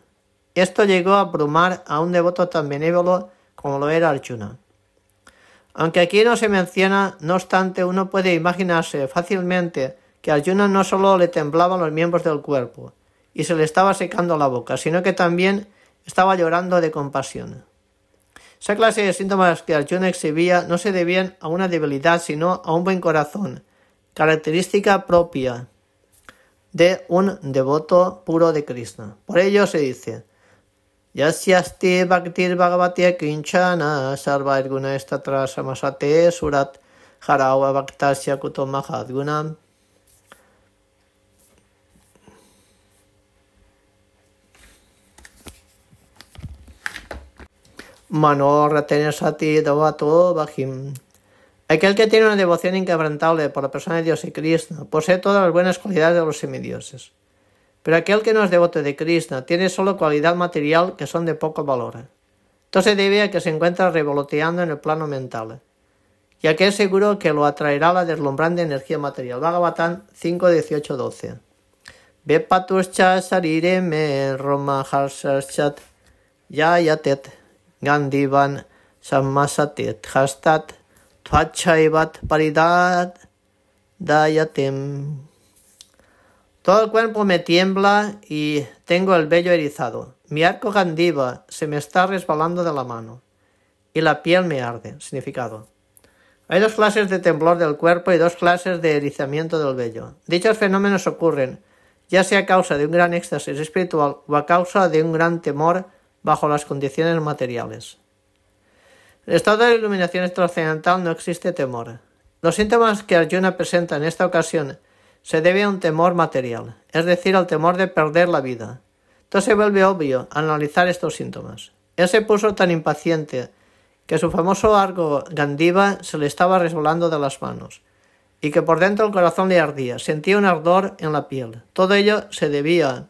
Esto llegó a abrumar a un devoto tan benévolo como lo era Arjuna. Aunque aquí no se menciona, no obstante, uno puede imaginarse fácilmente que Arjuna no solo le temblaban los miembros del cuerpo y se le estaba secando la boca, sino que también estaba llorando de compasión. Esa clase de síntomas que Arjuna exhibía no se debían a una debilidad, sino a un buen corazón, característica propia de un devoto puro de Krishna. Por ello se dice, Yasyasti Bhaktir Bhagavati Kinchana Sarva Irguna Estatra Samasate Surat Harawa Bhaktasya Kutomahadguna Manor Sati Davato Bhajim Aquel que tiene una devoción inquebrantable por la persona de Dios y Krishna posee todas las buenas cualidades de los semidioses. Pero aquel que no es devoto de Krishna tiene solo cualidad material que son de poco valor. Esto se debe a que se encuentra revoloteando en el plano mental, ya que es seguro que lo atraerá la deslumbrante energía material. Bhagavatam 5, 18, 12. Vepatuscha sarire me roma harsaschat yayatet gandivan sammasatet hastat tvachaivat paridad dayatem todo el cuerpo me tiembla y tengo el vello erizado. Mi arco gandiva se me está resbalando de la mano y la piel me arde. Significado. Hay dos clases de temblor del cuerpo y dos clases de erizamiento del vello. Dichos fenómenos ocurren ya sea a causa de un gran éxtasis espiritual o a causa de un gran temor bajo las condiciones materiales. En el estado de iluminación trascendental no existe temor. Los síntomas que Arjuna presenta en esta ocasión se debe a un temor material, es decir, al temor de perder la vida. Entonces se vuelve obvio analizar estos síntomas. Él se puso tan impaciente que su famoso arco gandiva se le estaba resbalando de las manos y que por dentro el corazón le ardía, sentía un ardor en la piel. Todo ello se debía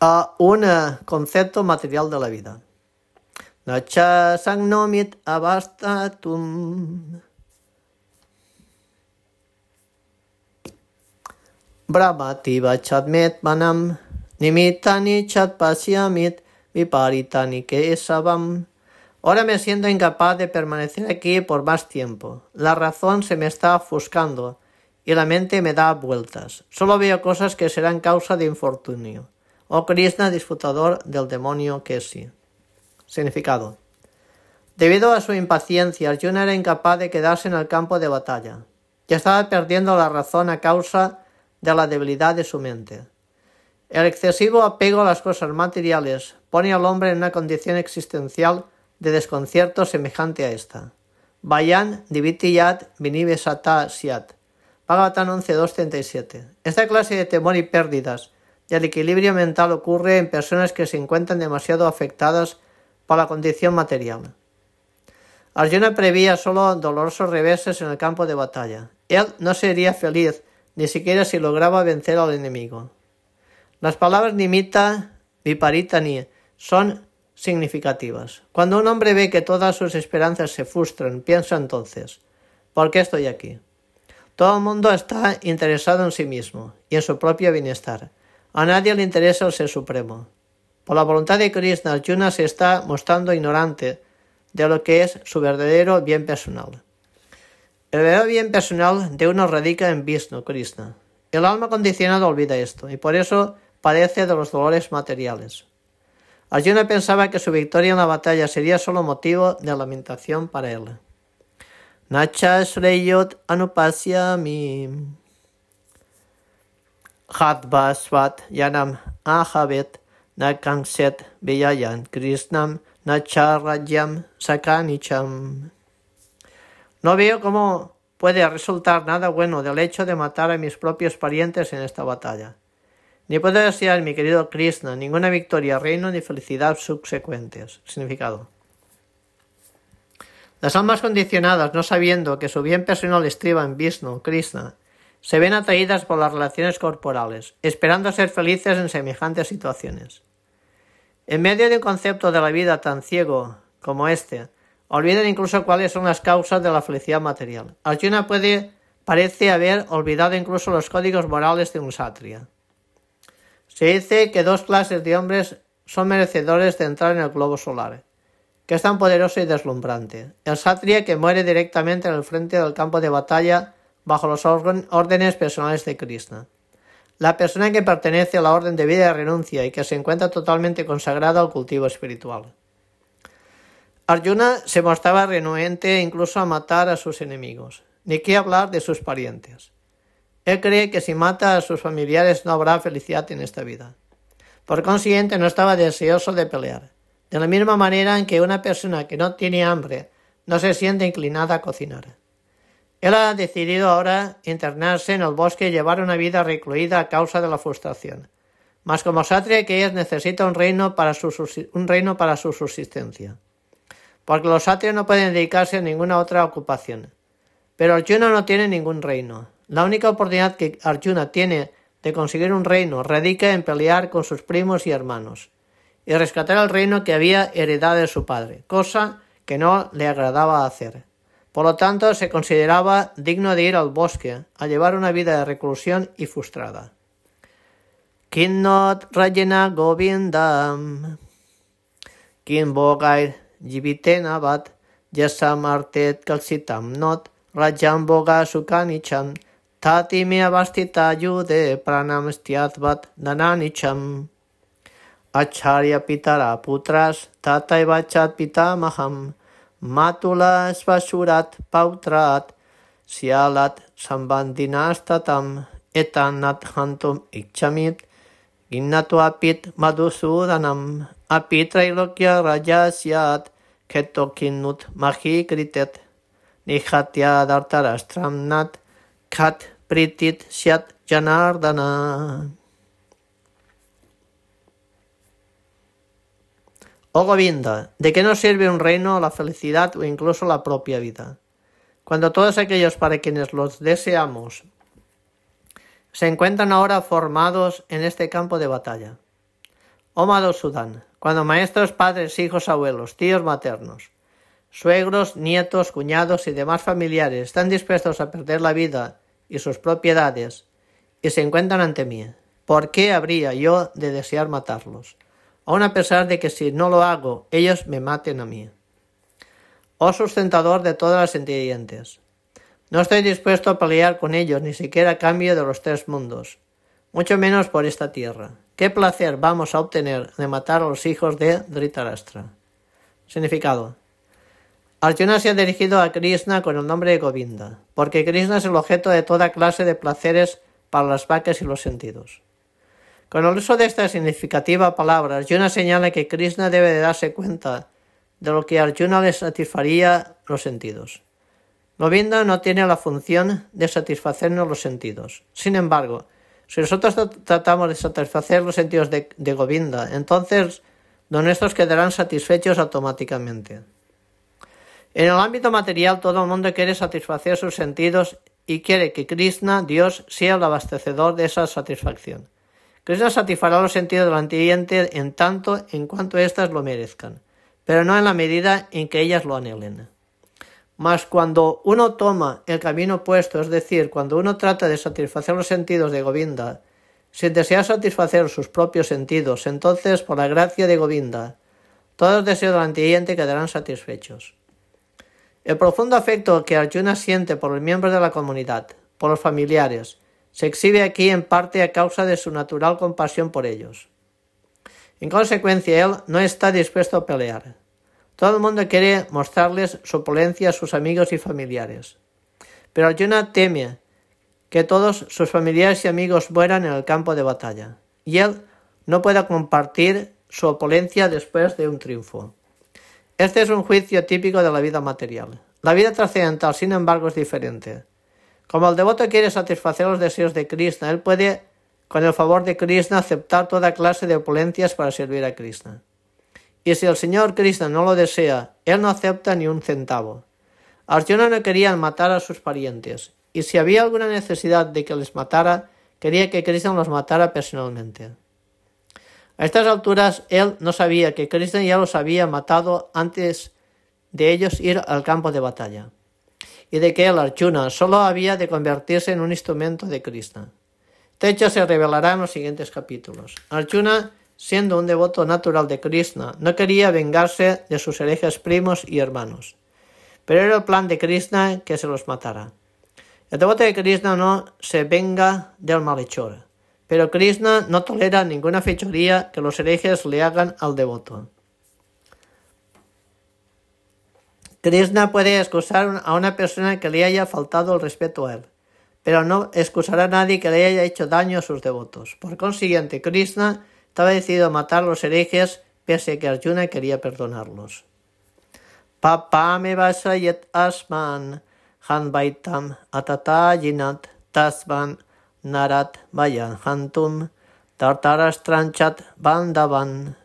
a un concepto material de la vida. Nacha sangnomit avastatum. Brahmati vachadmet manam nimitani chat pasyamit viparitani kesavam. Ahora me siento incapaz de permanecer aquí por más tiempo. La razón se me está ofuscando y la mente me da vueltas. Solo veo cosas que serán causa de infortunio. Oh Krishna, disfrutador del demonio Kesi. Significado. Debido a su impaciencia, Arjuna era incapaz de quedarse en el campo de batalla. Ya estaba perdiendo la razón a causa de la debilidad de su mente. El excesivo apego a las cosas materiales pone al hombre en una condición existencial de desconcierto semejante a esta. Vayan divitiyat vinivesata siat. Bhagavatam 11.237. Esta clase de temor y pérdidas del equilibrio mental ocurre en personas que se encuentran demasiado afectadas por la condición material. Arjuna prevía solo dolorosos reveses en el campo de batalla. Él no sería feliz ni siquiera si lograba vencer al enemigo. Las palabras nimita, viparita ni son significativas. Cuando un hombre ve que todas sus esperanzas se frustran, piensa entonces, ¿por qué estoy aquí? Todo el mundo está interesado en sí mismo y en su propio bienestar. A nadie le interesa el ser supremo. Por la voluntad de Krishna, Arjuna se está mostrando ignorante de lo que es su verdadero bien personal. El verdadero bien personal de uno radica en Vishnu, Krishna. El alma condicionada olvida esto y por eso padece de los dolores materiales. Arjuna pensaba que su victoria en la batalla sería solo motivo de lamentación para él. Nacha Shreyot Anupasyami Hadvasvat Yanam Ahavet Nakangset Viyayan Krishnam Nacharajam Sakanicham. No veo cómo puede resultar nada bueno del hecho de matar a mis propios parientes en esta batalla. Ni puedo desear, mi querido Krishna, ninguna victoria, reino ni felicidad subsecuentes. Significado. Las almas condicionadas, no sabiendo que su bien personal estriba en Vishnu, Krishna, se ven atraídas por las relaciones corporales, esperando ser felices en semejantes situaciones. En medio de un concepto de la vida tan ciego como este, olvidan incluso cuáles son las causas de la felicidad material. Arjuna puede, parece haber olvidado incluso los códigos morales de un satria. Se dice que dos clases de hombres son merecedores de entrar en el globo solar, que es tan poderoso y deslumbrante. El satria que muere directamente en el frente del campo de batalla bajo los órdenes personales de Krishna. La persona que pertenece a la orden de vida y renuncia y que se encuentra totalmente consagrada al cultivo espiritual. Arjuna se mostraba renuente incluso a matar a sus enemigos, ni qué hablar de sus parientes. Él cree que si mata a sus familiares no habrá felicidad en esta vida. Por consiguiente, no estaba deseoso de pelear. De la misma manera en que una persona que no tiene hambre no se siente inclinada a cocinar. Él ha decidido ahora internarse en el bosque y llevar una vida recluida a causa de la frustración. Mas como satria que es necesita un reino para su, un reino para su subsistencia. Porque los satrias no pueden dedicarse a ninguna otra ocupación. Pero Arjuna no tiene ningún reino. La única oportunidad que Arjuna tiene de conseguir un reino radica en pelear con sus primos y hermanos y rescatar el reino que había heredado de su padre, cosa que no le agradaba hacer. Por lo tanto, se consideraba digno de ir al bosque a llevar una vida de reclusión y frustrada. Kinnot Rajena Govindam Kin Bogair Jivitenavat Yasam Artet Kalsitam Not Rajam Boga Sukanicham Tati me avastita yude pranamstyatvat nananicham. Acharya pitara putras tatayvachat pitamaham. matula svasurat pautrat, sialat sambandinastatam etan nathantum icchamit, ginnatu apit madusudanam, apit trailokya rajasyat, ketokinnut mahikritet, nihatya dartarastram nat, kat pritit syat janardana. Oh Govinda, ¿de qué nos sirve un reino, la felicidad o incluso la propia vida? Cuando todos aquellos para quienes los deseamos se encuentran ahora formados en este campo de batalla. Oh Madhusudan, cuando maestros, padres, hijos, abuelos, tíos maternos, Suegros, nietos, cuñados y demás familiares están dispuestos a perder la vida y sus propiedades y se encuentran ante mí. ¿Por qué habría yo de desear matarlos? Aun a pesar de que si no lo hago, ellos me maten a mí. Oh sustentador de todas las inteligentes. No estoy dispuesto a pelear con ellos ni siquiera a cambio de los tres mundos, mucho menos por esta tierra. ¿Qué placer vamos a obtener de matar a los hijos de Dhritarashtra? Significado. Arjuna se ha dirigido a Krishna con el nombre de Govinda, porque Krishna es el objeto de toda clase de placeres para las vacas y los sentidos. Con el uso de esta significativa palabra, Arjuna señala que Krishna debe de darse cuenta de lo que Arjuna le satisfaría los sentidos. Govinda no tiene la función de satisfacernos los sentidos. Sin embargo, si nosotros tratamos de satisfacer los sentidos de, Govinda, entonces los nuestros quedarán satisfechos automáticamente. En el ámbito material todo el mundo quiere satisfacer sus sentidos y quiere que Krishna, Dios, sea el abastecedor de esa satisfacción. Krishna satisfará los sentidos del antiviente en tanto en cuanto éstas lo merezcan, pero no en la medida en que ellas lo anhelen. Mas cuando uno toma el camino opuesto, es decir, cuando uno trata de satisfacer los sentidos de Govinda, sin desear satisfacer sus propios sentidos, entonces, por la gracia de Govinda, todos los deseos del antiguiente quedarán satisfechos. El profundo afecto que Arjuna siente por los miembros de la comunidad, por los familiares, se exhibe aquí en parte a causa de su natural compasión por ellos. En consecuencia, él no está dispuesto a pelear. Todo el mundo quiere mostrarles su opulencia a sus amigos y familiares. Pero Arjuna teme que todos sus familiares y amigos mueran en el campo de batalla, y él no pueda compartir su opulencia después de un triunfo. Este es un juicio típico de la vida material. La vida trascendental, sin embargo, es diferente. Como el devoto quiere satisfacer los deseos de Krishna, él puede, con el favor de Krishna, aceptar toda clase de opulencias para servir a Krishna. Y si el señor Krishna no lo desea, él no acepta ni un centavo. Arjuna no quería matar a sus parientes, y si había alguna necesidad de que les matara, quería que Krishna los matara personalmente. A estas alturas él no sabía que Krishna ya los había matado antes de ellos ir al campo de batalla, y de que el Arjuna solo había de convertirse en un instrumento de Krishna. Este hecho se revelará en los siguientes capítulos. Arjuna siendo un devoto natural de Krishna, no quería vengarse de sus herejes primos y hermanos. Pero era el plan de Krishna que se los matara. El devoto de Krishna no se venga del malhechor, pero Krishna no tolera ninguna fechoría que los herejes le hagan al devoto. Krishna puede excusar a una persona que le haya faltado el respeto a él, pero no excusará a nadie que le haya hecho daño a sus devotos. Por consiguiente, Krishna estaba decidido a matar a los herejes, pese a que Arjuna quería perdonarlos. Papa me vasayet asman, hanbaitam atatayinat tasvan narat vayan hantum, tartaras tranchat bandavan,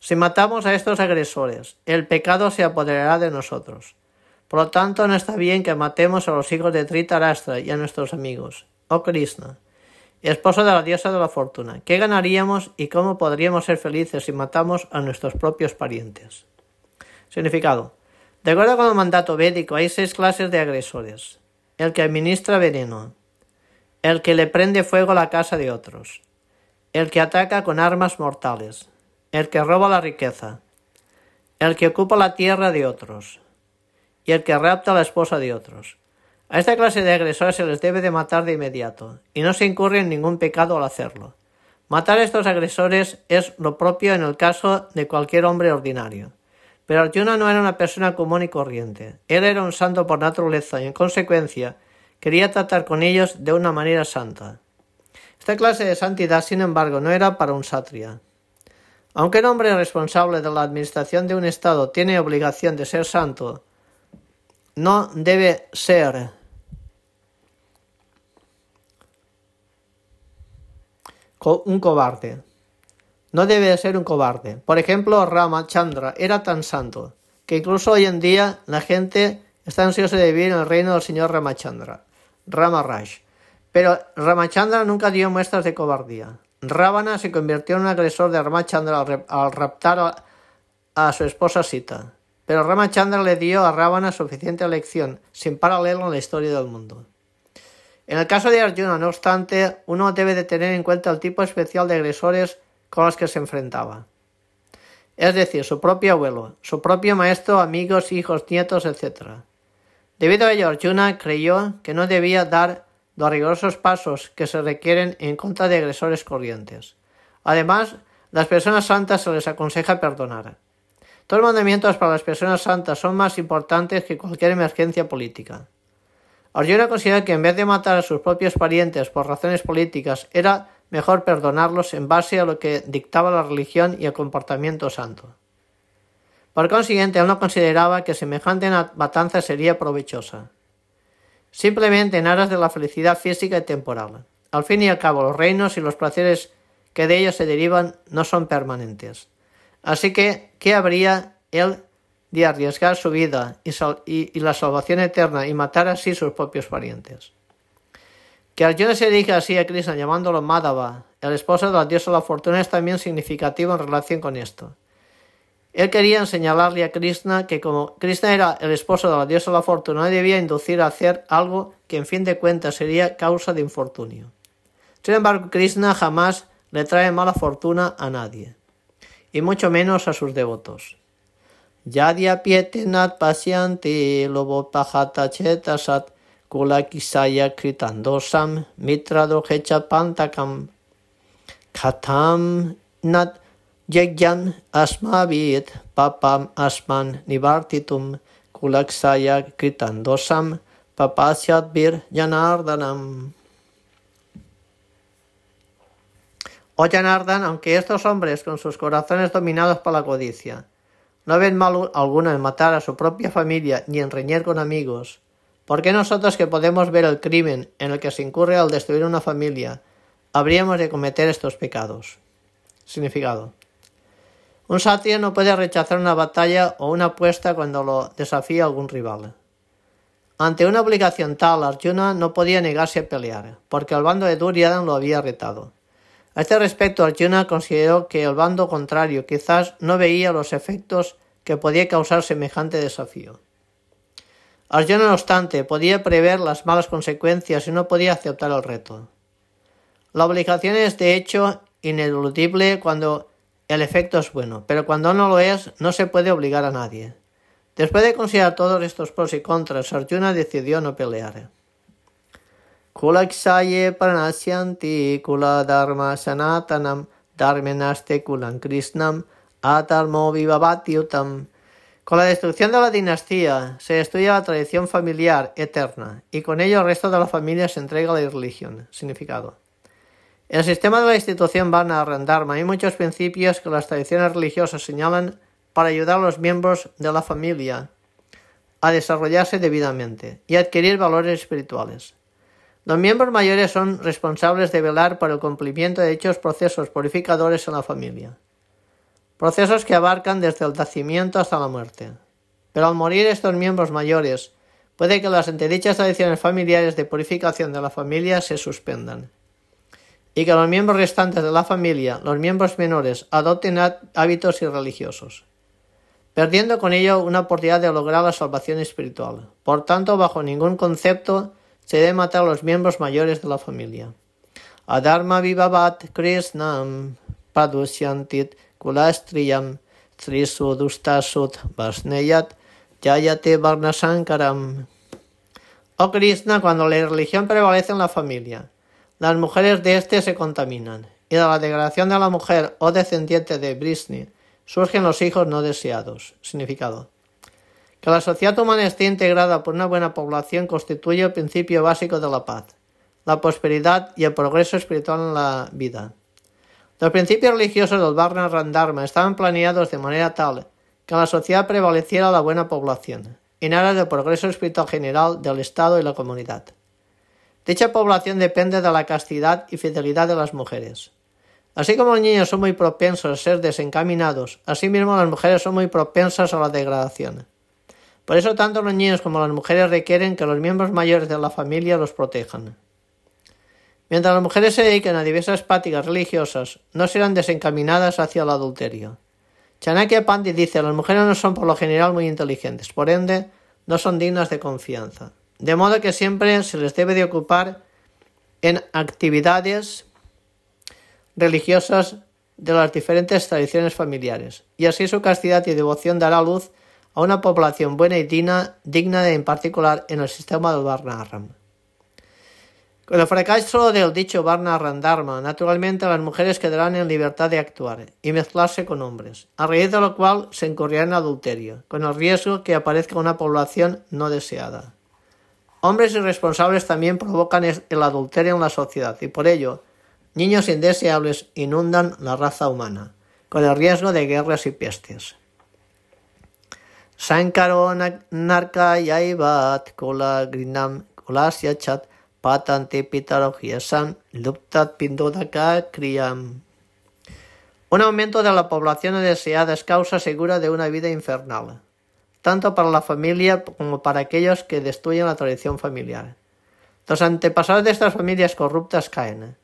Si matamos a estos agresores, el pecado se apoderará de nosotros. Por lo tanto, no está bien que matemos a los hijos de Tritarastra y a nuestros amigos. Oh Krishna, esposo de la diosa de la fortuna, ¿qué ganaríamos y cómo podríamos ser felices si matamos a nuestros propios parientes? Significado. De acuerdo con el mandato védico, hay seis clases de agresores. El que administra veneno, el que le prende fuego a la casa de otros, el que ataca con armas mortales, el que roba la riqueza, el que ocupa la tierra de otros, y el que rapta a la esposa de otros. A esta clase de agresores se les debe de matar de inmediato, y no se incurre en ningún pecado al hacerlo. Matar a estos agresores es lo propio en el caso de cualquier hombre ordinario. Pero Arjuna no era una persona común y corriente. Él era un santo por naturaleza y en consecuencia quería tratar con ellos de una manera santa. Esta clase de santidad, sin embargo, no era para un satria. Aunque el hombre responsable de la administración de un Estado tiene obligación de ser santo, no debe ser un cobarde. No debe ser un cobarde. Por ejemplo, Ramachandra era tan santo que incluso hoy en día la gente está ansiosa de vivir en el reino del señor Ramachandra, Ramaraj. Pero Ramachandra nunca dio muestras de cobardía. Ravana se convirtió en un agresor de Ramachandra al, raptar a su esposa Sita. Pero Ramachandra le dio a Ravana suficiente lección, sin paralelo en la historia del mundo. En el caso de Arjuna, no obstante, uno debe de tener en cuenta el tipo especial de agresores con los que se enfrentaba. Es decir, su propio abuelo, su propio maestro, amigos, hijos, nietos, etc. Debido a ello, Arjuna creyó que no debía dar los rigurosos pasos que se requieren en contra de agresores corrientes. Además, las personas santas se les aconseja perdonar. Todos los mandamientos para las personas santas son más importantes que cualquier emergencia política. Arjuna considera que en vez de matar a sus propios parientes por razones políticas, era mejor perdonarlos en base a lo que dictaba la religión y el comportamiento santo. Por consiguiente, él no consideraba que semejante matanza sería provechosa. Simplemente en aras de la felicidad física y temporal. Al fin y al cabo, los reinos y los placeres que de ellos se derivan no son permanentes. Así que, ¿qué habría él de arriesgar su vida y, la salvación eterna y matar así sus propios parientes? Que Arjuna se dirija así a Krishna llamándolo Madhava, el esposo de la diosa de la fortuna, es también significativo en relación con esto. Él quería señalarle a Krishna que como Krishna era el esposo de la diosa de la fortuna, debía inducir a hacer algo que en fin de cuentas sería causa de infortunio. Sin embargo, Krishna jamás le trae mala fortuna a nadie, y mucho menos a sus devotos. Yadya pietenat pasyanti lobo pajata chetasat kula kisaya kritandosam mitra pantakam katam nat Yegyan asmavit papam asman nivartitum kulaksaya kritandosam papasyat bir yanardanam. O Janardan, aunque estos hombres, con sus corazones dominados por la codicia, no ven mal alguno en matar a su propia familia ni en reñir con amigos, ¿por qué nosotros que podemos ver el crimen en el que se incurre al destruir una familia, habríamos de cometer estos pecados? Significado. Un satio no puede rechazar una batalla o una apuesta cuando lo desafía algún rival. Ante una obligación tal, Arjuna no podía negarse a pelear, porque el bando de Duryodhana lo había retado. A este respecto, Arjuna consideró que el bando contrario quizás no veía los efectos que podía causar semejante desafío. Arjuna, no obstante, podía prever las malas consecuencias y no podía aceptar el reto. La obligación es, de hecho, ineludible cuando el efecto es bueno, pero cuando no lo es, no se puede obligar a nadie. Después de considerar todos estos pros y contras, Arjuna decidió no pelear. Kulaksaye pranasyanti kula dharma sanatanam dharmenaste kulan krishnam atarmo vivavatiutam. Con la destrucción de la dinastía se destruye la tradición familiar eterna y con ello el resto de la familia se entrega a la religión. Significado. El sistema de la institución Varna Dharma hay muchos principios que las tradiciones religiosas señalan para ayudar a los miembros de la familia a desarrollarse debidamente y adquirir valores espirituales. Los miembros mayores son responsables de velar por el cumplimiento de dichos procesos purificadores en la familia, procesos que abarcan desde el nacimiento hasta la muerte. Pero al morir estos miembros mayores, puede que las antedichas tradiciones familiares de purificación de la familia se suspendan y que los miembros restantes de la familia, los miembros menores, adopten hábitos irreligiosos, perdiendo con ello una oportunidad de lograr la salvación espiritual. Por tanto, bajo ningún concepto se debe matar a los miembros mayores de la familia. Adharma vivavat krishnam padusyantit kulastriyam trisudustasut vasneyat yayate varnasankaram. Oh Krishna, cuando la religión prevalece en la familia, las mujeres de éste se contaminan, y de la degradación de la mujer o descendiente de Brisni surgen los hijos no deseados. Significado. Que la sociedad humana esté integrada por una buena población constituye el principio básico de la paz, la prosperidad y el progreso espiritual en la vida. Los principios religiosos del Varna Randharma estaban planeados de manera tal que la sociedad prevaleciera la buena población, en aras del progreso espiritual general del Estado y la comunidad. Dicha población depende de la castidad y fidelidad de las mujeres. Así como los niños son muy propensos a ser desencaminados, asimismo las mujeres son muy propensas a la degradación. Por eso tanto los niños como las mujeres requieren que los miembros mayores de la familia los protejan. Mientras las mujeres se dediquen a diversas prácticas religiosas, no serán desencaminadas hacia el adulterio. Chanakya Pandit dice las mujeres no son por lo general muy inteligentes, por ende no son dignas de confianza de modo que siempre se les debe de ocupar en actividades religiosas de las diferentes tradiciones familiares, y así su castidad y devoción dará luz a una población buena y digna, digna de, en particular en el sistema del Varnaram. Con el fracaso del dicho Varnaram Dharma, naturalmente las mujeres quedarán en libertad de actuar y mezclarse con hombres, a raíz de lo cual se incurrirá en adulterio, con el riesgo que aparezca una población no deseada. Hombres irresponsables también provocan el adulterio en la sociedad y por ello niños indeseables inundan la raza humana, con el riesgo de guerras y pestes. Sankaro narkayaivat kula grinam chat patante pitarogiesan luptat pindodaka kriyam. Un aumento de la población deseada es causa segura de una vida infernal, tanto para la familia como para aquellos que destruyen la tradición familiar. Los antepasados de estas familias corruptas caen,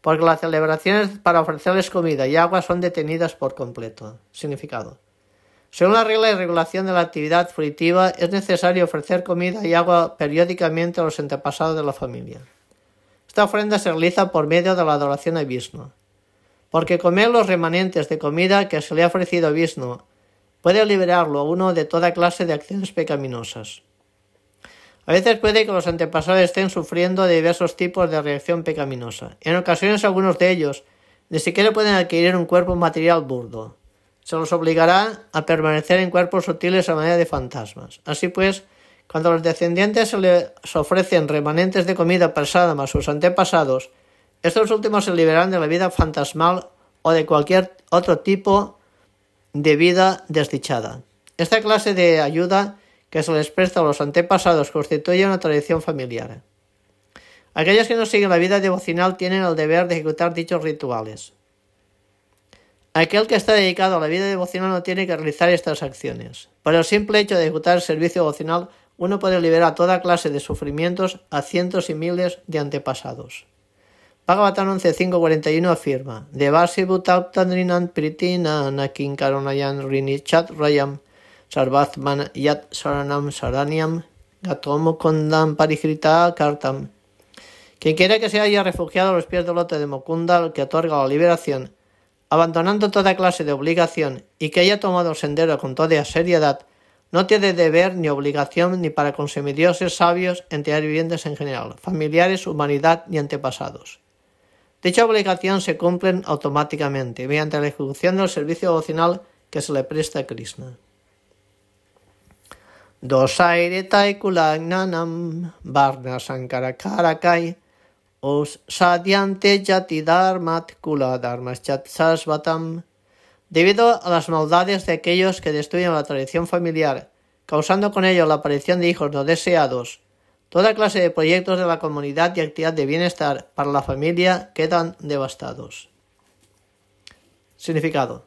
porque las celebraciones para ofrecerles comida y agua son detenidas por completo. Significado. Según la regla y regulación de la actividad fruitiva, es necesario ofrecer comida y agua periódicamente a los antepasados de la familia. Esta ofrenda se realiza por medio de la adoración a Vishnu, porque comer los remanentes de comida que se le ha ofrecido a Vishnu puede liberarlo a uno de toda clase de acciones pecaminosas. A veces puede que los antepasados estén sufriendo de diversos tipos de reacción pecaminosa. En ocasiones algunos de ellos ni siquiera pueden adquirir un cuerpo material burdo. Se los obligará a permanecer en cuerpos sutiles a manera de fantasmas. Así pues, cuando a los descendientes se les ofrecen remanentes de comida pesada a sus antepasados, estos últimos se liberarán de la vida fantasmal o de cualquier otro tipo de vida desdichada. Esta clase de ayuda que se les presta a los antepasados constituye una tradición familiar. Aquellos que no siguen la vida devocional tienen el deber de ejecutar dichos rituales. Aquel que está dedicado a la vida devocional no tiene que realizar estas acciones. Por el simple hecho de ejecutar el servicio devocional, uno puede liberar toda clase de sufrimientos a cientos y miles de antepasados. Bhagavatam 11.5.41 afirma Devasi bhutaptandrinan pritina nakin karonayan rinichat rayam sarvatman yat saranam saraniam gatomo kondam parihrita kartam Quien quiera que se haya refugiado a los pies del lote de Mokunda, el que otorga la liberación, abandonando toda clase de obligación y que haya tomado el sendero con toda seriedad, no tiene deber ni obligación ni para con semidioses sabios, entidades vivientes en general, familiares, humanidad ni antepasados. Dicha obligación se cumple automáticamente mediante la ejecución del servicio devocional que se le presta a Krishna. Dosaire taikulagnanam varna sankarakarakai os sadyante yati dharmat kula sasvatam Debido a las maldades de aquellos que destruyen la tradición familiar, causando con ello la aparición de hijos no deseados, Toda clase de proyectos de la comunidad y actividad de bienestar para la familia quedan devastados. Significado.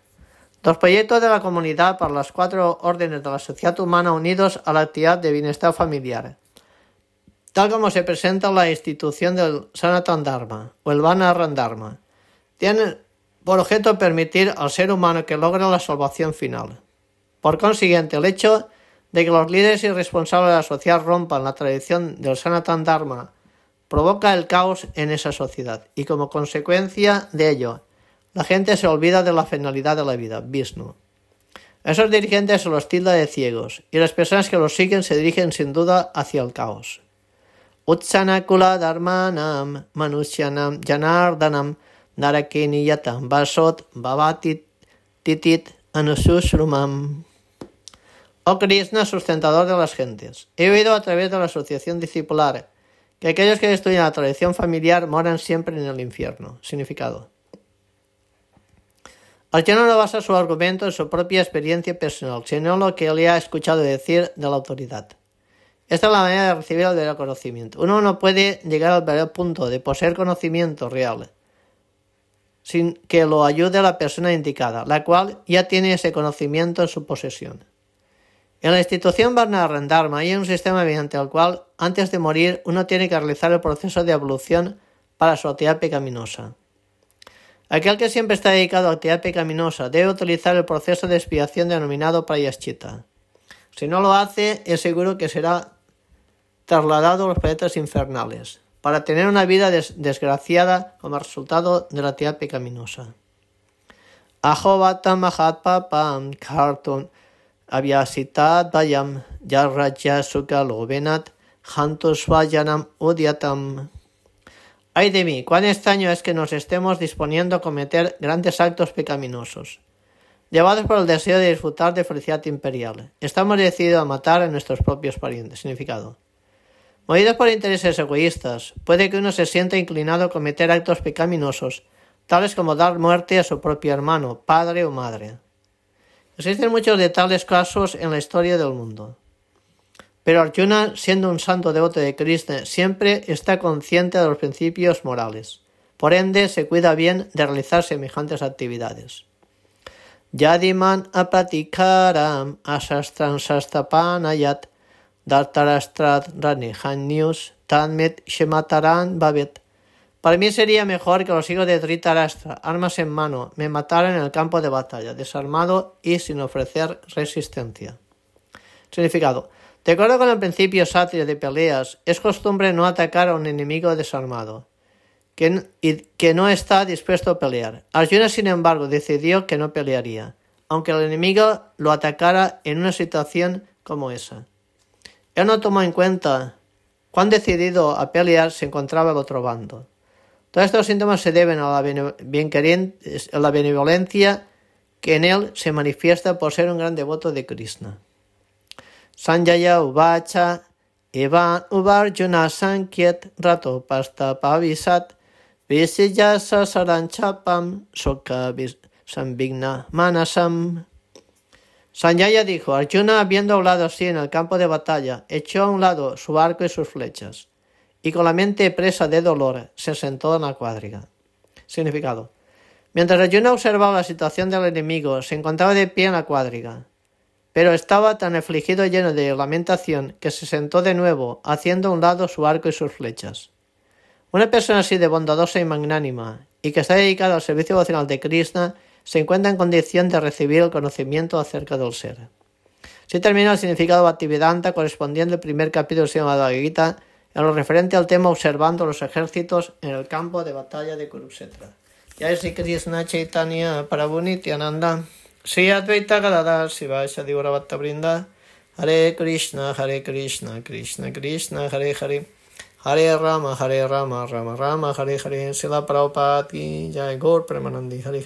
Los proyectos de la comunidad para las cuatro órdenes de la sociedad humana unidos a la actividad de bienestar familiar, tal como se presenta en la institución del Sanatan Dharma o el Vanaran Dharma, tienen por objeto permitir al ser humano que logre la salvación final. Por consiguiente, el hecho de que los líderes y responsables de la sociedad rompan la tradición del Sanatan Dharma provoca el caos en esa sociedad y como consecuencia de ello la gente se olvida de la finalidad de la vida, Vishnu. esos dirigentes se los tilda de ciegos y las personas que los siguen se dirigen sin duda hacia el caos. Utsanakula Dharmanam Manusyanam Janardanam Narakiniyatam Vasot Bhavatit Titit Anususrumam Oh Krishna, sustentador de las gentes, he oído a través de la asociación discipular que aquellos que estudian la tradición familiar moran siempre en el infierno. Significado. Arjuna no basa su argumento en su propia experiencia personal, sino en lo que le ha escuchado decir de la autoridad. Esta es la manera de recibir el conocimiento. Uno no puede llegar al verdadero punto de poseer conocimiento real sin que lo ayude la persona indicada, la cual ya tiene ese conocimiento en su posesión. En la institución Varnarran Dharma hay un sistema mediante el cual, antes de morir, uno tiene que realizar el proceso de evolución para su actividad pecaminosa. Aquel que siempre está dedicado a actividad pecaminosa debe utilizar el proceso de expiación denominado Prayashchita. Si no lo hace, es seguro que será trasladado a los planetas infernales, para tener una vida desgraciada como resultado de la actividad pecaminosa. Avyasitat vayam yarraja sukalovenat swayanam udiatam. Ay de mí, cuán extraño es que nos estemos disponiendo a cometer grandes actos pecaminosos. Llevados por el deseo de disfrutar de felicidad imperial, estamos decididos a matar a nuestros propios parientes. Significado. Movidos por intereses egoístas, puede que uno se sienta inclinado a cometer actos pecaminosos, tales como dar muerte a su propio hermano, padre o madre. Existen muchos de tales casos en la historia del mundo. Pero Arjuna, siendo un santo devoto de Krishna, siempre está consciente de los principios morales. Por ende, se cuida bien de realizar semejantes actividades. Yadiman apatikaram asastran sastapanayat dartarastrat ranihanyus tanmet shemataran babet. Para mí sería mejor que los hijos de Dhritarashtra, armas en mano, me mataran en el campo de batalla, desarmado y sin ofrecer resistencia. Significado. De acuerdo con el principio sátiro de peleas, es costumbre no atacar a un enemigo desarmado, que, y que no está dispuesto a pelear. Arjuna, sin embargo, decidió que no pelearía, aunque el enemigo lo atacara en una situación como esa. Él no tomó en cuenta cuán decidido a pelear se encontraba el otro bando. Todos estos síntomas se deben a la, a la benevolencia que en él se manifiesta por ser un gran devoto de Krishna. Sanjaya Uvacha Eva Uvarjuna Sankyet Rato Pasta Pavisat Visijasa Saranchapam Soka Sambigna Manasam Sanjaya dijo, Arjuna, habiendo hablado así en el campo de batalla, echó a un lado su arco y sus flechas, y con la mente presa de dolor se sentó en la cuadriga. Significado. Mientras Arjuna observaba la situación del enemigo, se encontraba de pie en la cuadriga pero estaba tan afligido y lleno de lamentación que se sentó de nuevo, haciendo a un lado su arco y sus flechas. Una persona así de bondadosa y magnánima, y que está dedicada al servicio devocional de Krishna, se encuentra en condición de recibir el conocimiento acerca del ser. Así termina el significado Bhaktivedanta correspondiendo al primer capítulo de Bhagavad Gita en lo referente al tema observando los ejércitos en el campo de batalla de Kurukshetra. Ya Sri Krishna Chaitanya Prabhu Nityananda Sri Advaita Gadadhar Sivasya Divaravatta Brinda. Hare Krishna Hare Krishna Krishna Krishna Hare Hare. Hare Rama Hare Rama Rama Rama Hare Hare. Sila Prabhupada Jai Gaur Premanandi Hare Hare